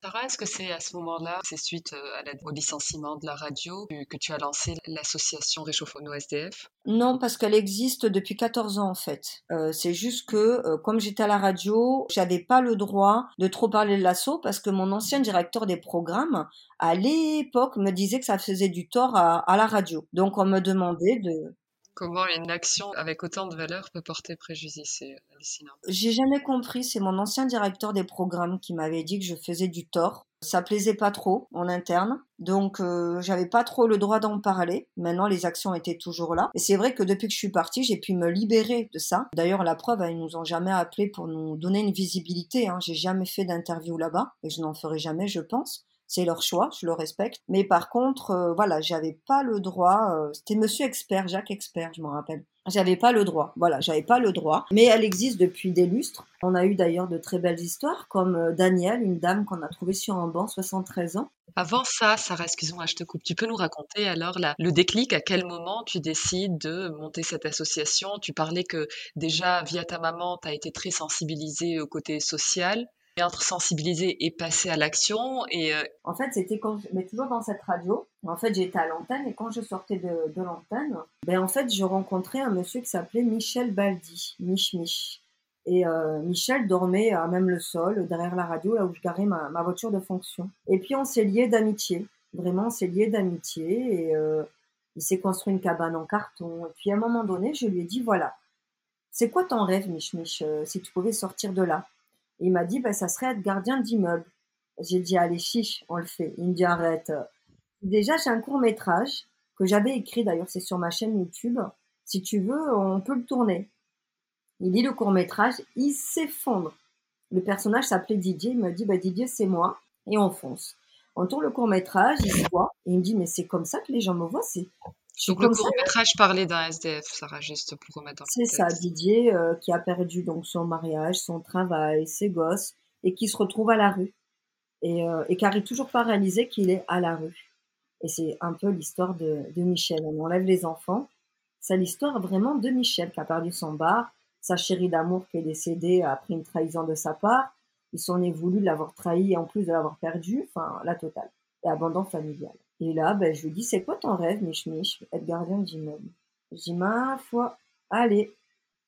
Sarah, est-ce que c'est à ce moment-là, c'est suite euh, au licenciement de la radio, que tu as lancé l'association Réchauffe-nous SDF Non, parce qu'elle existe depuis 14 ans en fait. Euh, c'est juste que, euh, comme j'étais à la radio, j'avais pas le droit de trop parler de l'assaut parce que mon ancien directeur des programmes, à l'époque, me disait que ça faisait du tort à, à la radio. Donc on me demandait de Comment une action avec autant de valeur peut porter préjudice, c'est hallucinant. J'ai jamais compris, c'est mon ancien directeur des programmes qui m'avait dit que je faisais du tort. Ça plaisait pas trop en interne, donc euh, j'avais pas trop le droit d'en parler. Maintenant, les actions étaient toujours là. Et c'est vrai que depuis que je suis partie, j'ai pu me libérer de ça. D'ailleurs, la preuve, ils nous ont jamais appelé pour nous donner une visibilité. Hein. J'ai jamais fait d'interview là-bas et je n'en ferai jamais, je pense c'est leur choix, je le respecte. Mais par contre, euh, voilà, j'avais pas le droit. Euh, c'était Monsieur Expert, Jacques Expert, je m'en rappelle. J'avais pas le droit. Voilà, j'avais pas le droit. Mais elle existe depuis des lustres. On a eu d'ailleurs de très belles histoires, comme euh, Danielle, une dame qu'on a trouvée sur un banc, 73 ans. Avant ça, Sarah, excuse-moi, je te coupe. Tu peux nous raconter alors le déclic, à quel moment tu décides de monter cette association? Tu parlais que déjà, via ta maman, tu as été très sensibilisée au côté social être sensibilisé et passer à l'action. Et euh, En fait, c'était quand, mais toujours dans cette radio. En fait, j'étais à l'antenne et quand je sortais de, de l'antenne, ben en fait, je rencontrais un monsieur qui s'appelait Michel Baldi, Mich Mich. Et euh, Michel dormait à même le sol, derrière la radio, là où je garais ma, ma voiture de fonction. Et puis on s'est liés d'amitié. Vraiment, on s'est liés d'amitié. Et euh, il s'est construit une cabane en carton. Et puis à un moment donné, je lui ai dit, voilà, c'est quoi ton rêve, Mich Mich, si tu pouvais sortir de là? Il m'a dit, bah, ça serait être gardien d'immeuble. J'ai dit, allez, chiche, on le fait. Il me dit, arrête. Déjà, j'ai un court métrage que j'avais écrit, d'ailleurs, c'est sur ma chaîne YouTube. Si tu veux, on peut le tourner. Il lit le court métrage, il s'effondre. Le personnage s'appelait Didier, il me dit, bah, Didier, c'est moi. Et on fonce. On tourne le court métrage, il se voit, et il me dit, mais c'est comme ça que les gens me voient, donc le court métrage parlait d'un SDF, Sarah, juste pour remettre en C'est ça, Didier, euh, qui a perdu donc son mariage, son travail, ses gosses, et qui se retrouve à la rue. Et, euh, et qui n'arrive toujours pas à réaliser qu'il est à la rue. Et c'est un peu l'histoire de, de, Michel. On enlève les enfants. C'est l'histoire vraiment de Michel qui a perdu son bar, sa chérie d'amour qui est décédée après une trahison de sa part. Ils sont voulu de l'avoir trahi et en plus de l'avoir perdu. Enfin, la totale. Et abandon familial. Et là, ben, je lui dis, c'est quoi ton rêve, Mich Mich, être gardien d'immeuble Je dis, ma foi, allez,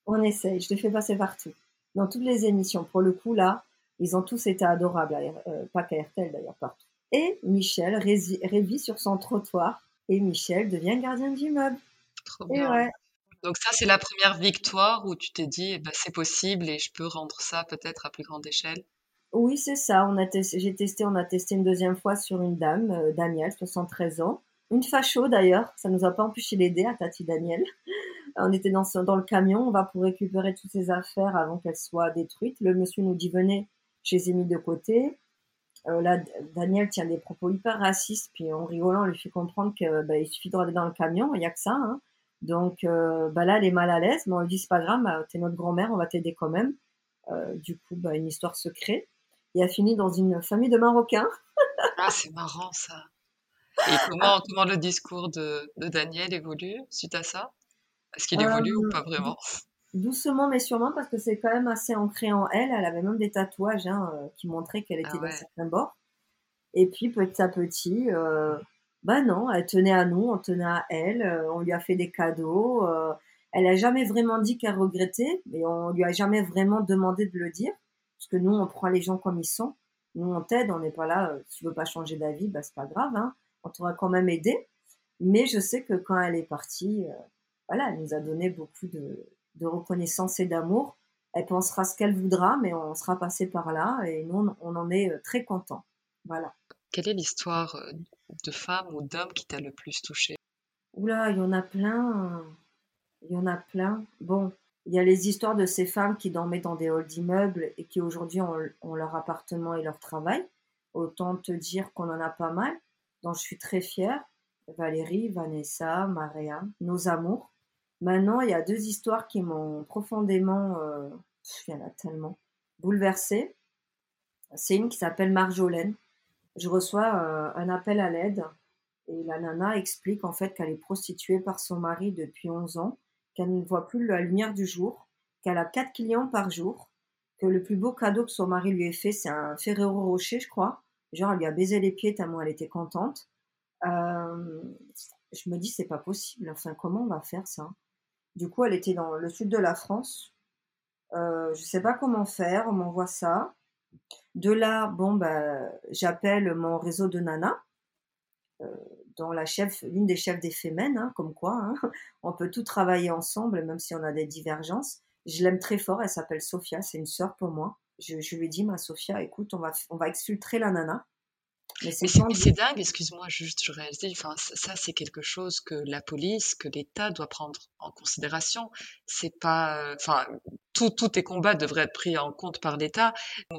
on essaye, je te fais passer partout. Dans toutes les émissions, pour le coup, là, ils ont tous été adorables, euh, pas qu'à RTL d'ailleurs, partout. Et Michel révit sur son trottoir, et Michel devient gardien d'immeuble. Trop bien. Donc ça, c'est la première victoire où tu t'es dit, eh ben, c'est possible et je peux rendre ça peut-être à plus grande échelle. Oui, c'est ça. On a j'ai testé, on a testé une deuxième fois sur une dame, euh, Danielle, 73 ans. Une facho d'ailleurs, ça nous a pas empêché d'aider à Tati Daniel. on était dans, le camion, on va pour récupérer toutes ses affaires avant qu'elles soient détruites. Le monsieur nous dit venez, je les ai mis de côté. Euh, là, Daniel tient des propos hyper racistes, puis en rigolant, on lui fait comprendre que bah, il suffit de dans le camion, il n'y a que ça. Hein. Donc euh, bah là, elle est mal à l'aise, mais on lui dit c'est pas grave, bah, t'es notre grand-mère, on va t'aider quand même. Du coup, bah, une histoire se crée et a fini dans une famille de Marocains. ah, c'est marrant ça. Et comment, comment le discours de, de Daniel évolue suite à ça? Est-ce qu'il évolue ou pas vraiment? Doucement mais sûrement parce que c'est quand même assez ancré en elle. Elle avait même des tatouages hein, euh, qui montraient qu'elle était ah d'un certain bord. Et puis petit à petit, euh, bah non, elle tenait à nous, on tenait à elle, euh, on lui a fait des cadeaux. Euh, elle a jamais vraiment dit qu'elle regrettait, mais on lui a jamais vraiment demandé de le dire. Parce que nous, on prend les gens comme ils sont. Nous, on t'aide, on n'est pas là. Euh, si tu veux pas changer d'avis, bah, c'est pas grave. Hein. On t'aura quand même aidé. Mais je sais que quand elle est partie, euh, voilà, elle nous a donné beaucoup de, de reconnaissance et d'amour. Elle pensera ce qu'elle voudra, mais on sera passé par là et nous, on en est euh, très contents. Voilà. Quelle est l'histoire de femme ou d'homme qui t'a le plus touché Oula, il y en a plein. Il y en a plein. Bon, il y a les histoires de ces femmes qui dormaient dans des halls d'immeubles et qui aujourd'hui ont, leur appartement et leur travail. Autant te dire qu'on en a pas mal, dont je suis très fière. Valérie, Vanessa, Maria, nos amours. Maintenant, il y a deux histoires qui m'ont profondément, euh, il y en a tellement, bouleversée. C'est une qui s'appelle Marjolaine. Je reçois euh, un appel à l'aide et la nana explique en fait qu'elle est prostituée par son mari depuis 11 ans qu'elle ne voit plus la lumière du jour, qu'elle a quatre clients par jour, que le plus beau cadeau que son mari lui ait fait, c'est un Ferrero Rocher, je crois. Genre, elle lui a baisé les pieds tellement elle était contente. Euh, je me dis, c'est pas possible. Enfin, comment on va faire ça? Du coup, elle était dans le sud de la France. Euh, je sais pas comment faire. On m'envoie ça. De là, bon, ben, j'appelle mon réseau de nana. Euh, dont la chef, l'une des chefs des Femmes, hein, comme quoi, hein, on peut tout travailler ensemble, même si on a des divergences. Je l'aime très fort, elle s'appelle Sophia, c'est une sœur pour moi. Je, je lui dit, ma Sophia, écoute, on va, on va exfiltrer la nana. Mais c'est dingue, excuse-moi, juste je réalise, enfin, ça c'est quelque chose que la police, que l'État doit prendre en considération. C'est pas, enfin, tout, tous tes combats devraient être pris en compte par l'État.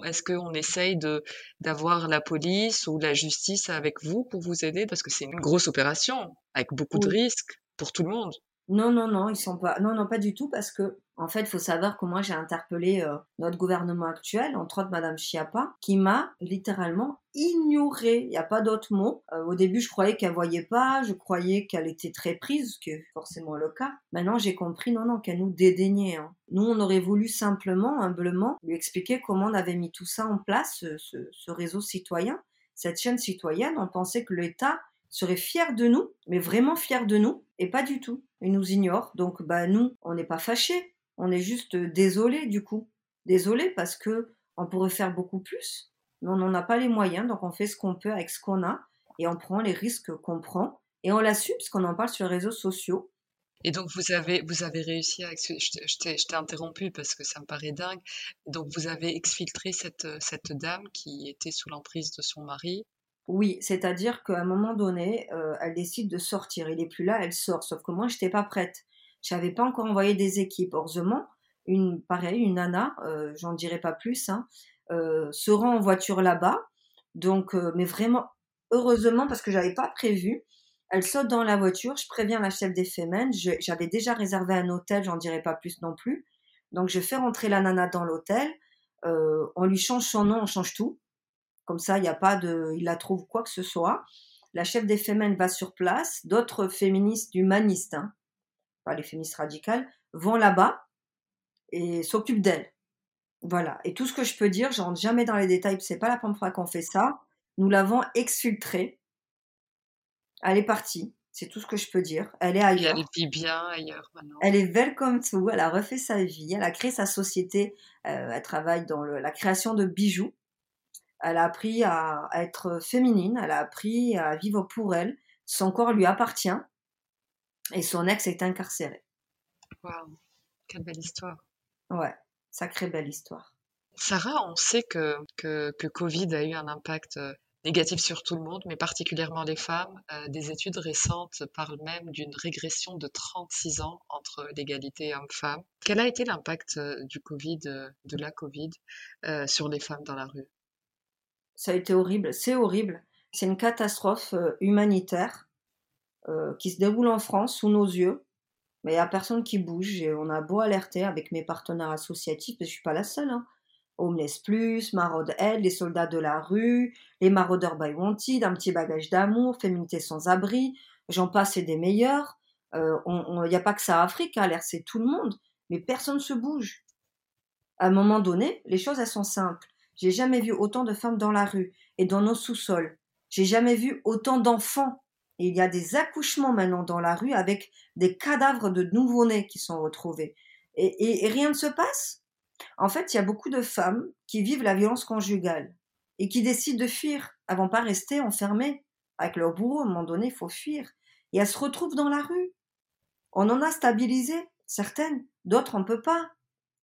Est-ce qu'on essaye de d'avoir la police ou la justice avec vous pour vous aider? Parce que c'est une grosse opération avec beaucoup de risques pour tout le monde. Non, non, non, ils sont pas. Non, non, pas du tout, parce que en fait, il faut savoir que moi, j'ai interpellé euh, notre gouvernement actuel, entre autres Madame Chiappa, qui m'a littéralement ignoré. Il n'y a pas d'autre mot. Euh, au début, je croyais qu'elle voyait pas, je croyais qu'elle était très prise, ce qui est forcément le cas. Maintenant, j'ai compris, non, non, qu'elle nous dédaignait. Hein. Nous, on aurait voulu simplement, humblement, lui expliquer comment on avait mis tout ça en place, ce, ce réseau citoyen, cette chaîne citoyenne. On pensait que l'État serait fier de nous, mais vraiment fier de nous, et pas du tout. Il nous ignore. Donc, bah, nous, on n'est pas fâchés. On est juste désolés, du coup. Désolés parce que on pourrait faire beaucoup plus, mais on n'en a pas les moyens, donc on fait ce qu'on peut avec ce qu'on a, et on prend les risques qu'on prend, et on l'assume parce qu'on en parle sur les réseaux sociaux. Et donc vous avez vous avez réussi à je t'ai interrompu parce que ça me paraît dingue. Donc vous avez exfiltré cette cette dame qui était sous l'emprise de son mari oui, c'est-à-dire qu'à un moment donné, euh, elle décide de sortir. Il est plus là, elle sort. Sauf que moi, je n'étais pas prête. Je n'avais pas encore envoyé des équipes. Heureusement, une pareil, une nana, euh, j'en dirai pas plus, hein, euh, se rend en voiture là-bas. Donc, mais vraiment, heureusement, parce que j'avais pas prévu, Elle saute dans la voiture, je préviens la chef des femmes, j'avais déjà réservé un hôtel, j'en dirai pas plus non plus. Donc je fais rentrer la nana dans l'hôtel, euh, on lui change son nom, on change tout. Comme ça, il n'y a pas de, il la trouve quoi que ce soit. La chef des femmes va sur place, d'autres féministes humanistes, hein, pas les féministes radicales, vont là-bas et s'occupent d'elle. Voilà. Et tout ce que je peux dire, je rentre jamais dans les détails, c'est pas la première fois qu'on fait ça. Nous l'avons exfiltrée. Elle est partie. C'est tout ce que je peux dire. Elle est ailleurs. elle vit bien ailleurs maintenant. Elle est belle comme tout. Elle a refait sa vie. Elle a créé sa société. Euh, elle travaille dans la création de bijoux. Elle a appris à, être féminine. Elle a appris à vivre pour elle. Son corps lui appartient. Et son ex est incarcéré. Waouh, quelle belle histoire. Ouais, sacrée belle histoire. Sarah, on sait que, que, que Covid a eu un impact euh, négatif sur tout le monde, mais particulièrement les femmes. Euh, des études récentes parlent même d'une régression de 36 ans entre l'égalité homme-femme. Quel a été l'impact euh, du Covid, de la Covid, sur les femmes dans la rue? Ça a été horrible, c'est horrible. C'est une catastrophe humanitaire qui se déroule en France sous nos yeux. Mais il n'y a personne qui bouge et on a beau alerter avec mes partenaires associatifs, mais je suis pas la seule. Hein. Homeless Plus, Maraude Aide, les soldats de la rue, les maraudeurs by Wanted, un petit bagage d'amour, féminité sans abri, j'en passe et des meilleurs. Il euh, n'y a pas que ça à Afrique, hein, l'air c'est tout le monde, mais personne ne se bouge. À un moment donné, les choses elles sont simples. J'ai jamais vu autant de femmes dans la rue et dans nos sous-sols. J'ai jamais vu autant d'enfants. Et il y a des accouchements maintenant dans la rue avec des cadavres de nouveau-nés qui sont retrouvés. et rien ne se passe? En fait, il y a beaucoup de femmes qui vivent la violence conjugale et qui décident de fuir. Elles vont pas rester enfermées avec leur bourreau. À un moment donné, il faut fuir. Et elles se retrouvent dans la rue. On en a stabilisé certaines, d'autres on peut pas.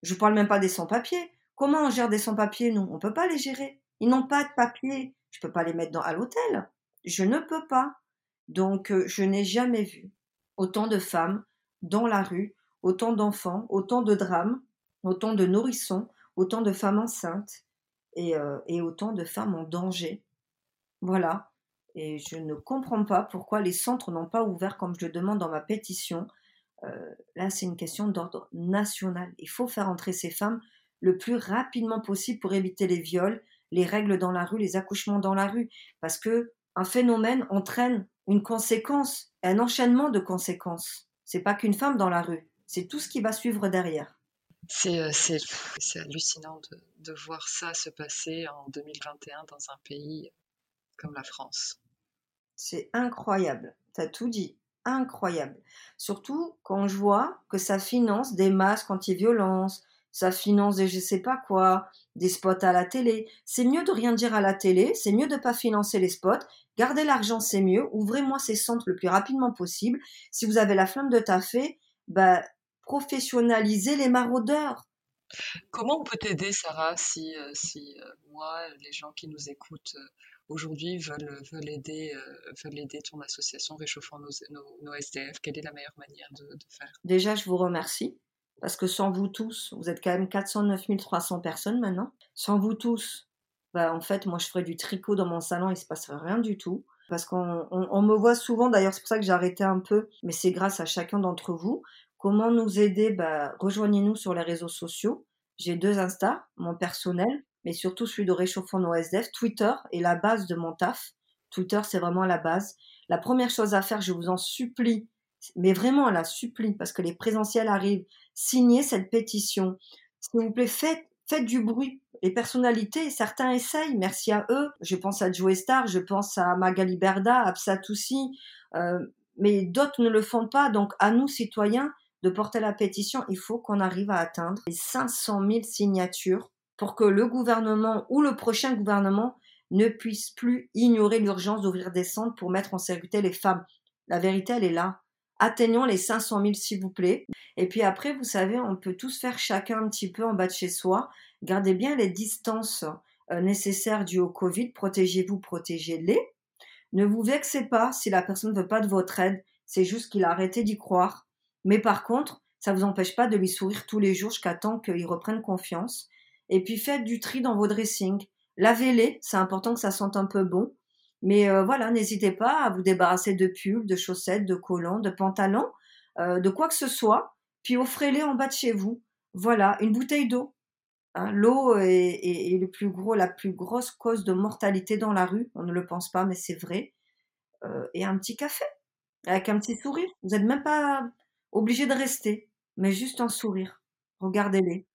Je parle même pas des sans-papiers. Comment on gère des sans-papiers, nous? On peut pas les gérer. Ils n'ont pas de papier. Je peux pas les mettre dans, à l'hôtel. Je ne peux pas. Donc, euh, je n'ai jamais vu autant de femmes dans la rue, autant d'enfants, autant de drames, autant de nourrissons, autant de femmes enceintes euh, et, autant de femmes en danger. Voilà. Et je ne comprends pas pourquoi les centres n'ont pas ouvert comme je le demande dans ma pétition. Euh, là, c'est une question d'ordre national. Il faut faire entrer ces femmes le plus rapidement possible pour éviter les viols, les règles dans la rue, les accouchements dans la rue. Parce que un phénomène entraîne une conséquence, un enchaînement de conséquences. C'est pas qu'une femme dans la rue, c'est tout ce qui va suivre derrière. C'est, c'est hallucinant de, de, voir ça se passer en 2021 dans un pays comme la France. C'est incroyable, tu as tout dit, incroyable. Surtout quand je vois que ça finance des masques anti-violence, ça finance des je sais pas quoi, des spots à la télé. C'est mieux de rien dire à la télé, c'est mieux de pas financer les spots. Gardez l'argent, c'est mieux. Ouvrez-moi ces centres le plus rapidement possible. Si vous avez la flamme de taffer, bah, professionnaliser les maraudeurs. Comment on peut t'aider, Sarah, si, euh, si euh, moi, les gens qui nous écoutent euh, aujourd'hui veulent, veulent, aider, veulent aider ton association Réchauffant nos, nos, SDF Quelle est la meilleure manière de, faire? Déjà, je vous remercie, parce que sans vous tous, vous êtes quand même 409 300 personnes maintenant, sans vous tous, bah, en fait, moi, je ferais du tricot dans mon salon, il se passerait rien du tout. Parce qu'on on me voit souvent, d'ailleurs, c'est pour ça que j'ai arrêté un peu, mais c'est grâce à chacun d'entre vous. Comment nous aider bah, Rejoignez-nous sur les réseaux sociaux. J'ai deux Insta, mon personnel, mais surtout celui de Réchauffons nos SDF. Twitter est la base de mon taf. Twitter, c'est vraiment la base. La première chose à faire, je vous en supplie, mais vraiment la supplie, parce que les présentiels arrivent, signez cette pétition. S'il vous plaît, faites, faites du bruit. Les personnalités, certains essayent, merci à eux. Je pense à Joe Star, je pense à Magali Berda, à Psatoussi, euh, mais d'autres ne le font pas. Donc, à nous, citoyens, de porter la pétition, il faut qu'on arrive à atteindre les 500 000 signatures pour que le gouvernement ou le prochain gouvernement ne puisse plus ignorer l'urgence d'ouvrir des centres pour mettre en sécurité les femmes. La vérité, elle est là. Atteignons les 500 000, s'il vous plaît. Et puis après, vous savez, on peut tous faire chacun un petit peu en bas de chez soi. Gardez bien les distances euh, nécessaires dues au Covid. Protégez-vous, protégez-les. Ne vous vexez pas si la personne ne veut pas de votre aide. C'est juste qu'il a arrêté d'y croire. Mais par contre, ça ne vous empêche pas de lui sourire tous les jours jusqu'à temps qu'il reprenne confiance. Et puis faites du tri dans vos dressings. Lavez-les, c'est important que ça sente un peu bon. Mais euh, voilà, n'hésitez pas à vous débarrasser de pulls, de chaussettes, de collants, de pantalons, euh, de quoi que ce soit, puis offrez-les en bas de chez vous. Voilà, une bouteille d'eau. Hein, L'eau est, le plus gros, la plus grosse cause de mortalité dans la rue. On ne le pense pas, mais c'est vrai. Euh, et un petit café avec un petit sourire. Vous n'êtes même pas obligé de rester, mais juste un sourire. Regardez-les.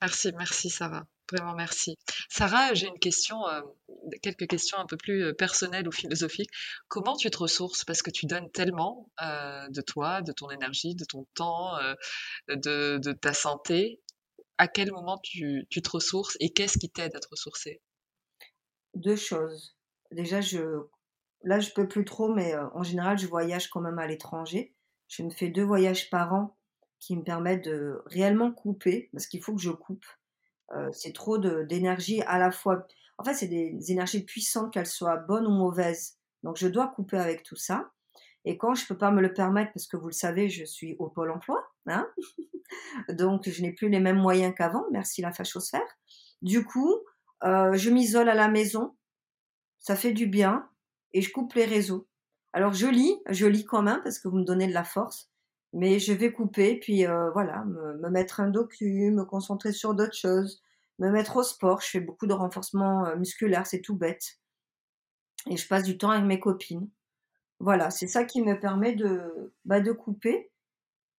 Merci, merci, ça va. Vraiment merci. Sarah, j'ai une question, euh, quelques questions un peu plus euh, personnelles ou philosophiques. Comment tu te ressources? Parce que tu donnes tellement euh, de toi, de ton énergie, de ton temps, de, ta santé. À quel moment tu, tu te ressources et qu'est-ce qui t'aide à te ressourcer? Deux choses. Déjà, je, là, je peux plus trop, mais en général, je voyage quand même à l'étranger. Je me fais deux voyages par an qui me permettent de réellement couper, parce qu'il faut que je coupe. Euh, c'est trop d'énergie à la fois. En fait, c'est des, énergies puissantes, qu'elles soient bonnes ou mauvaises. Donc, je dois couper avec tout ça. Et quand je peux pas me le permettre, parce que vous le savez, je suis au pôle emploi, hein donc je n'ai plus les mêmes moyens qu'avant. Merci la fachosphère. Du coup, euh, je m'isole à la maison. Ça fait du bien et je coupe les réseaux. Alors je lis, je lis quand même parce que vous me donnez de la force, mais je vais couper, puis euh, voilà, me, mettre un docu, me concentrer sur d'autres choses, me mettre au sport. Je fais beaucoup de renforcement euh, musculaire, c'est tout bête. Et je passe du temps avec mes copines. Voilà, c'est ça qui me permet de, bah, de couper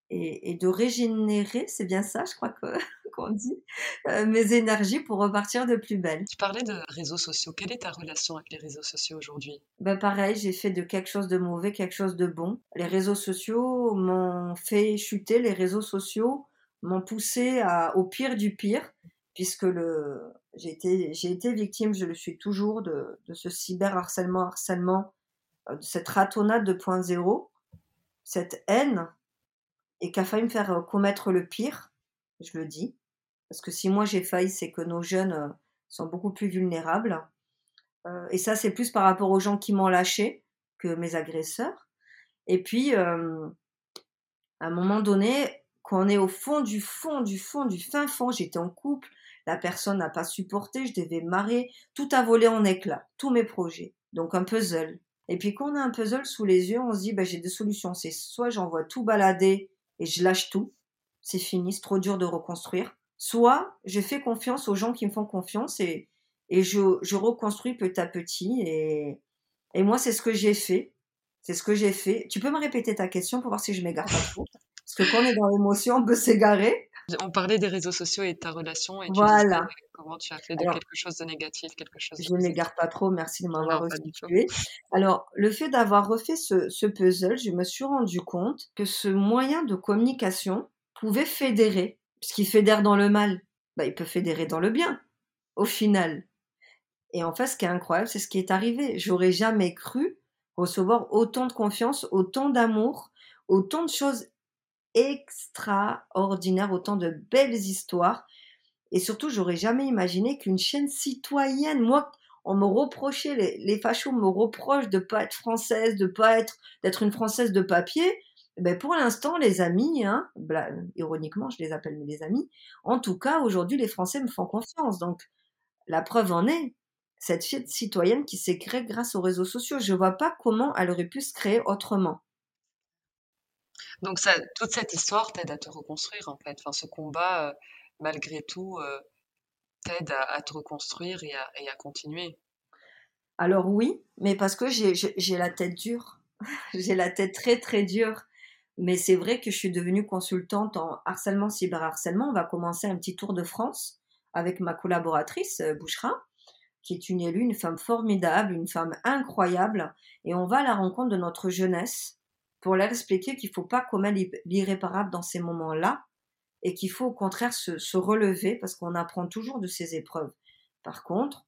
et, de régénérer, c'est bien ça, je crois qu'on dit, euh, mes énergies pour repartir de plus belle. Tu parlais de réseaux sociaux. Quelle est ta relation avec les réseaux sociaux aujourd'hui? Ben Pareil, j'ai fait de quelque chose de mauvais quelque chose de bon. Les réseaux sociaux m'ont fait chuter, les réseaux sociaux m'ont poussé à, au pire du pire, puisque le, j'ai été, j'ai été victime, je le suis toujours, de, de ce cyberharcèlement, harcèlement, euh, de cette ratonnade de point zéro, cette haine et qui a failli me faire euh, commettre le pire, je le dis. Parce que si moi j'ai failli, c'est que nos jeunes euh, sont beaucoup plus vulnérables. Euh, et ça, c'est plus par rapport aux gens qui m'ont lâché que mes agresseurs. Et puis, à un moment donné, quand on est au fond du fond, du fond, du fin fond, j'étais en couple, la personne n'a pas supporté, je devais marrer, tout a volé en éclats, tous mes projets. Donc un puzzle. Et puis quand on a un puzzle sous les yeux, on se dit, ben, j'ai deux solutions. C'est soit j'envoie tout balader et je lâche tout, c'est fini, c'est trop dur de reconstruire. Soit je fais confiance aux gens qui me font confiance et, et je, je reconstruis petit à petit. Et, et moi, c'est ce que j'ai fait. C'est ce que j'ai fait. Tu peux me répéter ta question pour voir si je m'égare pas trop? Parce que quand on est dans l'émotion, on peut s'égarer. On parlait des réseaux sociaux et de ta relation et voilà. comment tu as fait de quelque chose de négatif, quelque chose de Je ne m'égare pas trop, merci de m'avoir restitué. Alors, le fait d'avoir refait ce, ce, puzzle, je me suis rendu compte que ce moyen de communication pouvait fédérer. Puisqu'il fédère dans le mal, bah, il peut fédérer dans le bien, au final. Et en fait, ce qui est incroyable, c'est ce qui est arrivé. J'aurais jamais cru recevoir autant de confiance, autant d'amour, autant de choses extraordinaire, autant de belles histoires. Et surtout, j'aurais jamais imaginé qu'une chaîne citoyenne, moi, on me reprochait, les, fachos me reprochent de pas être française, de pas être, d'être une française de papier. Ben pour l'instant, les amis, hein, ironiquement, je les appelle mes amis. En tout cas, aujourd'hui, les Français me font confiance. Donc, la preuve en est, cette chaîne citoyenne qui s'est créée grâce aux réseaux sociaux. Je vois pas comment elle aurait pu se créer autrement. Donc ça, toute cette histoire t'aide à te reconstruire en fait. Enfin, ce combat, euh, malgré tout, euh, t'aide à, te reconstruire et à, continuer. Alors oui, mais parce que j'ai la tête dure. j'ai la tête très très dure. Mais c'est vrai que je suis devenue consultante en harcèlement, cyberharcèlement. On va commencer un petit tour de France avec ma collaboratrice, euh, Bouchera, qui est une élue, une femme formidable, une femme incroyable. Et on va à la rencontre de notre jeunesse pour leur expliquer qu'il ne faut pas commettre l'irréparable dans ces moments-là et qu'il faut au contraire se, relever parce qu'on apprend toujours de ces épreuves. Par contre,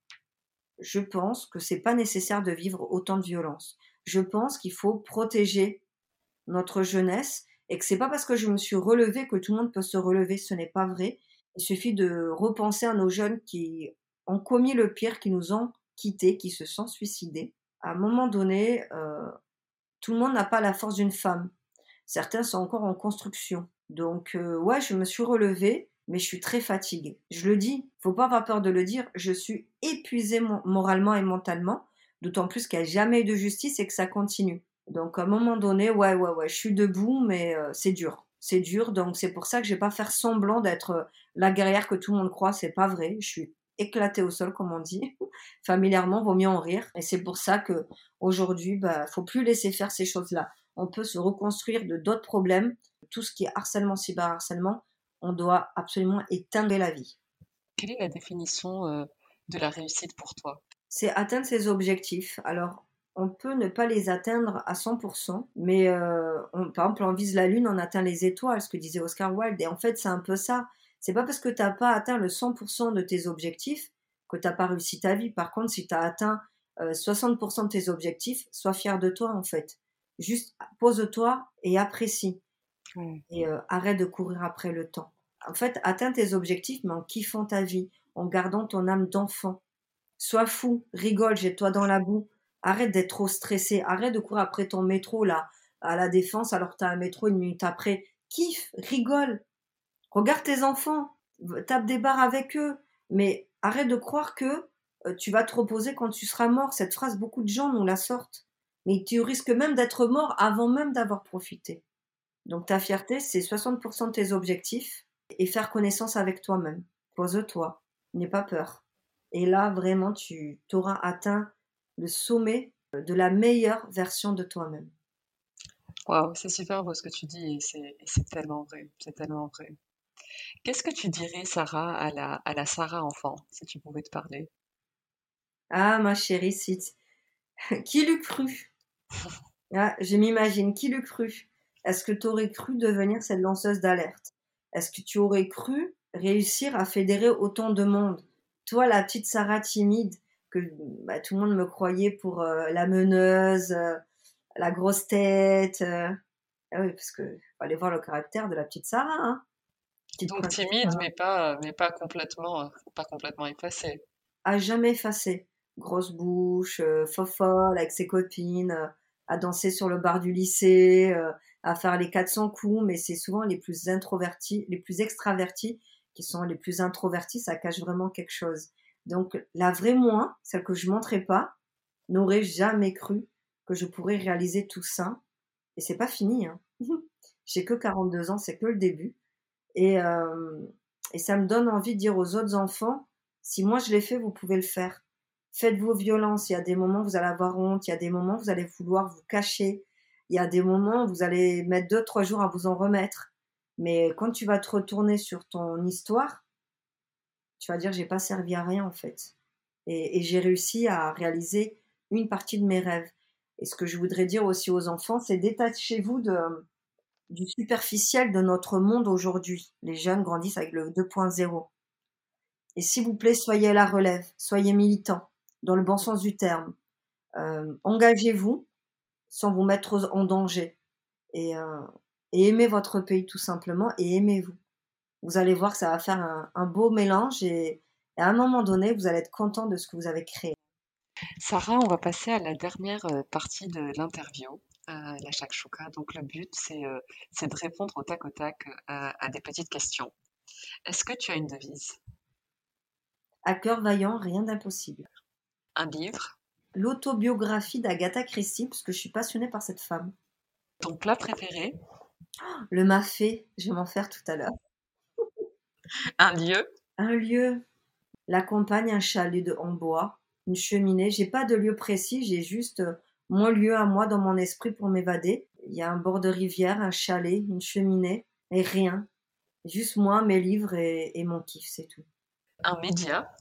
je pense que c'est pas nécessaire de vivre autant de violence. Je pense qu'il faut protéger notre jeunesse et que c'est pas parce que je me suis relevée que tout le monde peut se relever. Ce n'est pas vrai. Il suffit de repenser à nos jeunes qui ont commis le pire, qui nous ont quittés, qui se sont suicidés. À un moment donné, euh, tout le monde n'a pas la force d'une femme. Certains sont encore en construction. Donc, euh, ouais, je me suis relevée, mais je suis très fatiguée. Je le dis, faut pas avoir peur de le dire, je suis épuisée moralement et mentalement. D'autant plus qu'il n'y a jamais eu de justice et que ça continue. Donc à un moment donné, ouais, ouais, ouais, je suis debout, mais euh, c'est dur. C'est dur, donc c'est pour ça que je vais pas faire semblant d'être euh, la guerrière que tout le monde croit. C'est pas vrai. Je suis éclatée au sol, comme on dit. Familièrement, vaut mieux en rire. Et c'est pour ça que aujourd'hui, bah, faut plus laisser faire ces choses-là. On peut se reconstruire de d'autres problèmes. Tout ce qui est harcèlement, cyberharcèlement, on doit absolument éteindre la vie. Quelle est la définition euh, de la réussite pour toi? C'est atteindre ses objectifs. Alors, on peut ne pas les atteindre à 100%, mais euh, par exemple, on vise la Lune, on atteint les étoiles, ce que disait Oscar Wilde. Et en fait, c'est un peu ça. C'est pas parce que tu n'as pas atteint le 100% de tes objectifs que tu n'as pas réussi ta vie. Par contre, si tu as atteint 60% euh, de tes objectifs, sois fier de toi, en fait. Juste pose-toi et apprécie. Et euh, arrête de courir après le temps. En fait, atteins tes objectifs, mais en kiffant ta vie, en gardant ton âme d'enfant. Sois fou, rigole, jette-toi dans la boue Arrête d'être trop stressé. Arrête de courir après ton métro là à la défense alors que tu as un métro une minute après. Kiffe, rigole. Regarde tes enfants. Tape des barres avec eux. Mais arrête de croire que euh, tu vas te reposer quand tu seras mort. Cette phrase, beaucoup de gens nous la sortent. Mais tu risques même d'être mort avant même d'avoir profité. Donc ta fierté, c'est 60% de tes objectifs et faire connaissance avec toi-même. Pose-toi, n'aie pas peur. Et là, vraiment, tu t'auras atteint le sommet de la meilleure version de toi-même. Waouh, c'est super ce que tu dis et c'est tellement vrai, c'est tellement vrai. Qu'est-ce que tu dirais, Sarah, à la, à la Sarah enfant, si tu pouvais te parler? Ah, ma chérie Sid, qui l'eût cru? Ah, Je m'imagine, qui l'eût cru? Est-ce que tu aurais cru devenir cette lanceuse d'alerte? Est-ce que tu aurais cru réussir à fédérer autant de monde? Toi, la petite Sarah timide, bah, tout le monde me croyait pour euh, la meneuse, euh, la grosse tête. Euh. Ah oui, parce que faut aller voir le caractère de la petite Sarah. Hein. Donc timide, mais pas, mais pas complètement, pas complètement effacée. À jamais effacée. Grosse bouche, fofolle avec ses copines, à danser sur le bar du lycée, à faire les 400 coups, mais c'est souvent les plus introvertis, les plus extravertis qui sont les plus introvertis, ça cache vraiment quelque chose. Donc la vraie moi, celle que je montrais pas, n'aurait jamais cru que je pourrais réaliser tout ça. Et c'est pas fini. Hein. J'ai que 42 ans, c'est que le début. Et, euh, et ça me donne envie de dire aux autres enfants, si moi je l'ai fait, vous pouvez le faire. Faites vos violences. Il y a des moments où vous allez avoir honte. Il y a des moments où vous allez vouloir vous cacher. Il y a des moments où vous allez mettre deux, trois jours à vous en remettre. Mais quand tu vas te retourner sur ton histoire, tu vas dire j'ai pas servi à rien en fait. Et, j'ai réussi à réaliser une partie de mes rêves. Et ce que je voudrais dire aussi aux enfants, c'est détachez-vous de, du superficiel de notre monde aujourd'hui. Les jeunes grandissent avec le 2.0. Et s'il vous plaît, soyez à la relève, soyez militants, dans le bon sens du terme. Euh, engagez-vous sans vous mettre en danger. Et, euh, et aimez votre pays tout simplement et aimez-vous vous allez voir que ça va faire un, beau mélange et, à un moment donné, vous allez être content de ce que vous avez créé. Sarah, on va passer à la dernière euh, partie de l'interview, la shakshuka. Donc le but, c'est euh, de répondre au tac au tac à des petites questions. Est-ce que tu as une devise? À cœur vaillant, rien d'impossible. Un livre? L'autobiographie d'Agatha Christie, parce que je suis passionnée par cette femme. Ton plat préféré? Le mafé, je vais m'en faire tout à l'heure. Un lieu? Un lieu. La campagne, un chalet de, en bois, une cheminée. J'ai pas de lieu précis, j'ai juste euh, mon lieu à moi dans mon esprit pour m'évader. Il y a un bord de rivière, un chalet, une cheminée et rien. Juste moi, mes livres et, mon kiff, c'est tout. Un média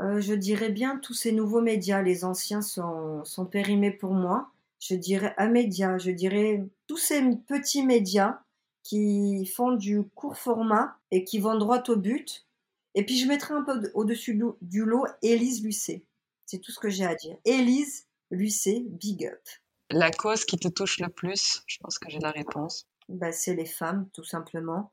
euh, Je dirais bien tous ces nouveaux médias. Les anciens sont, sont périmés pour moi. Je dirais un média. Je dirais tous ces petits médias qui font du court format et qui vont droit au but. Et puis je mettrai un peu au-dessus du lot Élise Lucet. C'est tout ce que j'ai à dire. Élise Lucet, big up. La cause qui te touche le plus, je pense que j'ai la réponse. Bah, c'est les femmes, tout simplement.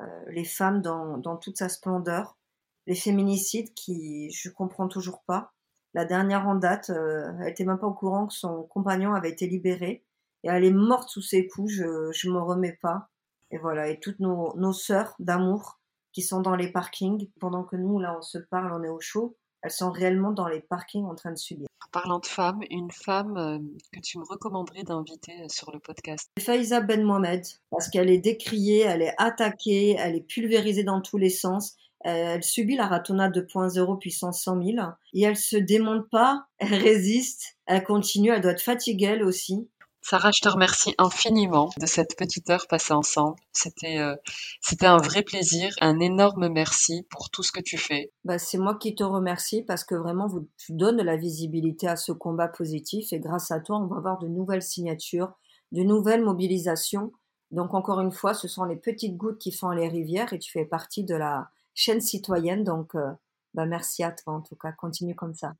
Euh, les femmes dans, dans, toute sa splendeur. Les féminicides qui, je comprends toujours pas. La dernière en date, euh, elle était même pas au courant que son compagnon avait été libéré. Et elle est morte sous ses coups, je ne me remets pas. Et voilà, et toutes nos, nos sœurs d'amour qui sont dans les parkings, pendant que nous, là, on se parle, on est au chaud, elles sont réellement dans les parkings en train de subir. En parlant de femmes, une femme euh, que tu me recommanderais d'inviter euh, sur le podcast? Faiza Ben Mohamed, parce qu'elle est décriée, elle est attaquée, elle est pulvérisée dans tous les sens. Elle subit la Ratona 2.0 puissance 100 000 et elle se démonte pas, elle résiste, elle continue, elle doit être fatiguée elle aussi. Sarah, je te remercie infiniment de cette petite heure passée ensemble. C'était euh, c'était un vrai plaisir, un énorme merci pour tout ce que tu fais. Bah, c'est moi qui te remercie parce que vraiment vous, tu donnes de la visibilité à ce combat positif et grâce à toi, on va avoir de nouvelles signatures, de nouvelles mobilisations. Donc encore une fois, ce sont les petites gouttes qui font les rivières et tu fais partie de la chaîne citoyenne. Donc euh, bah, merci à toi en tout cas, continue comme ça.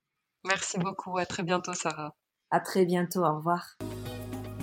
Merci beaucoup, à très bientôt Sarah. À très bientôt, au revoir.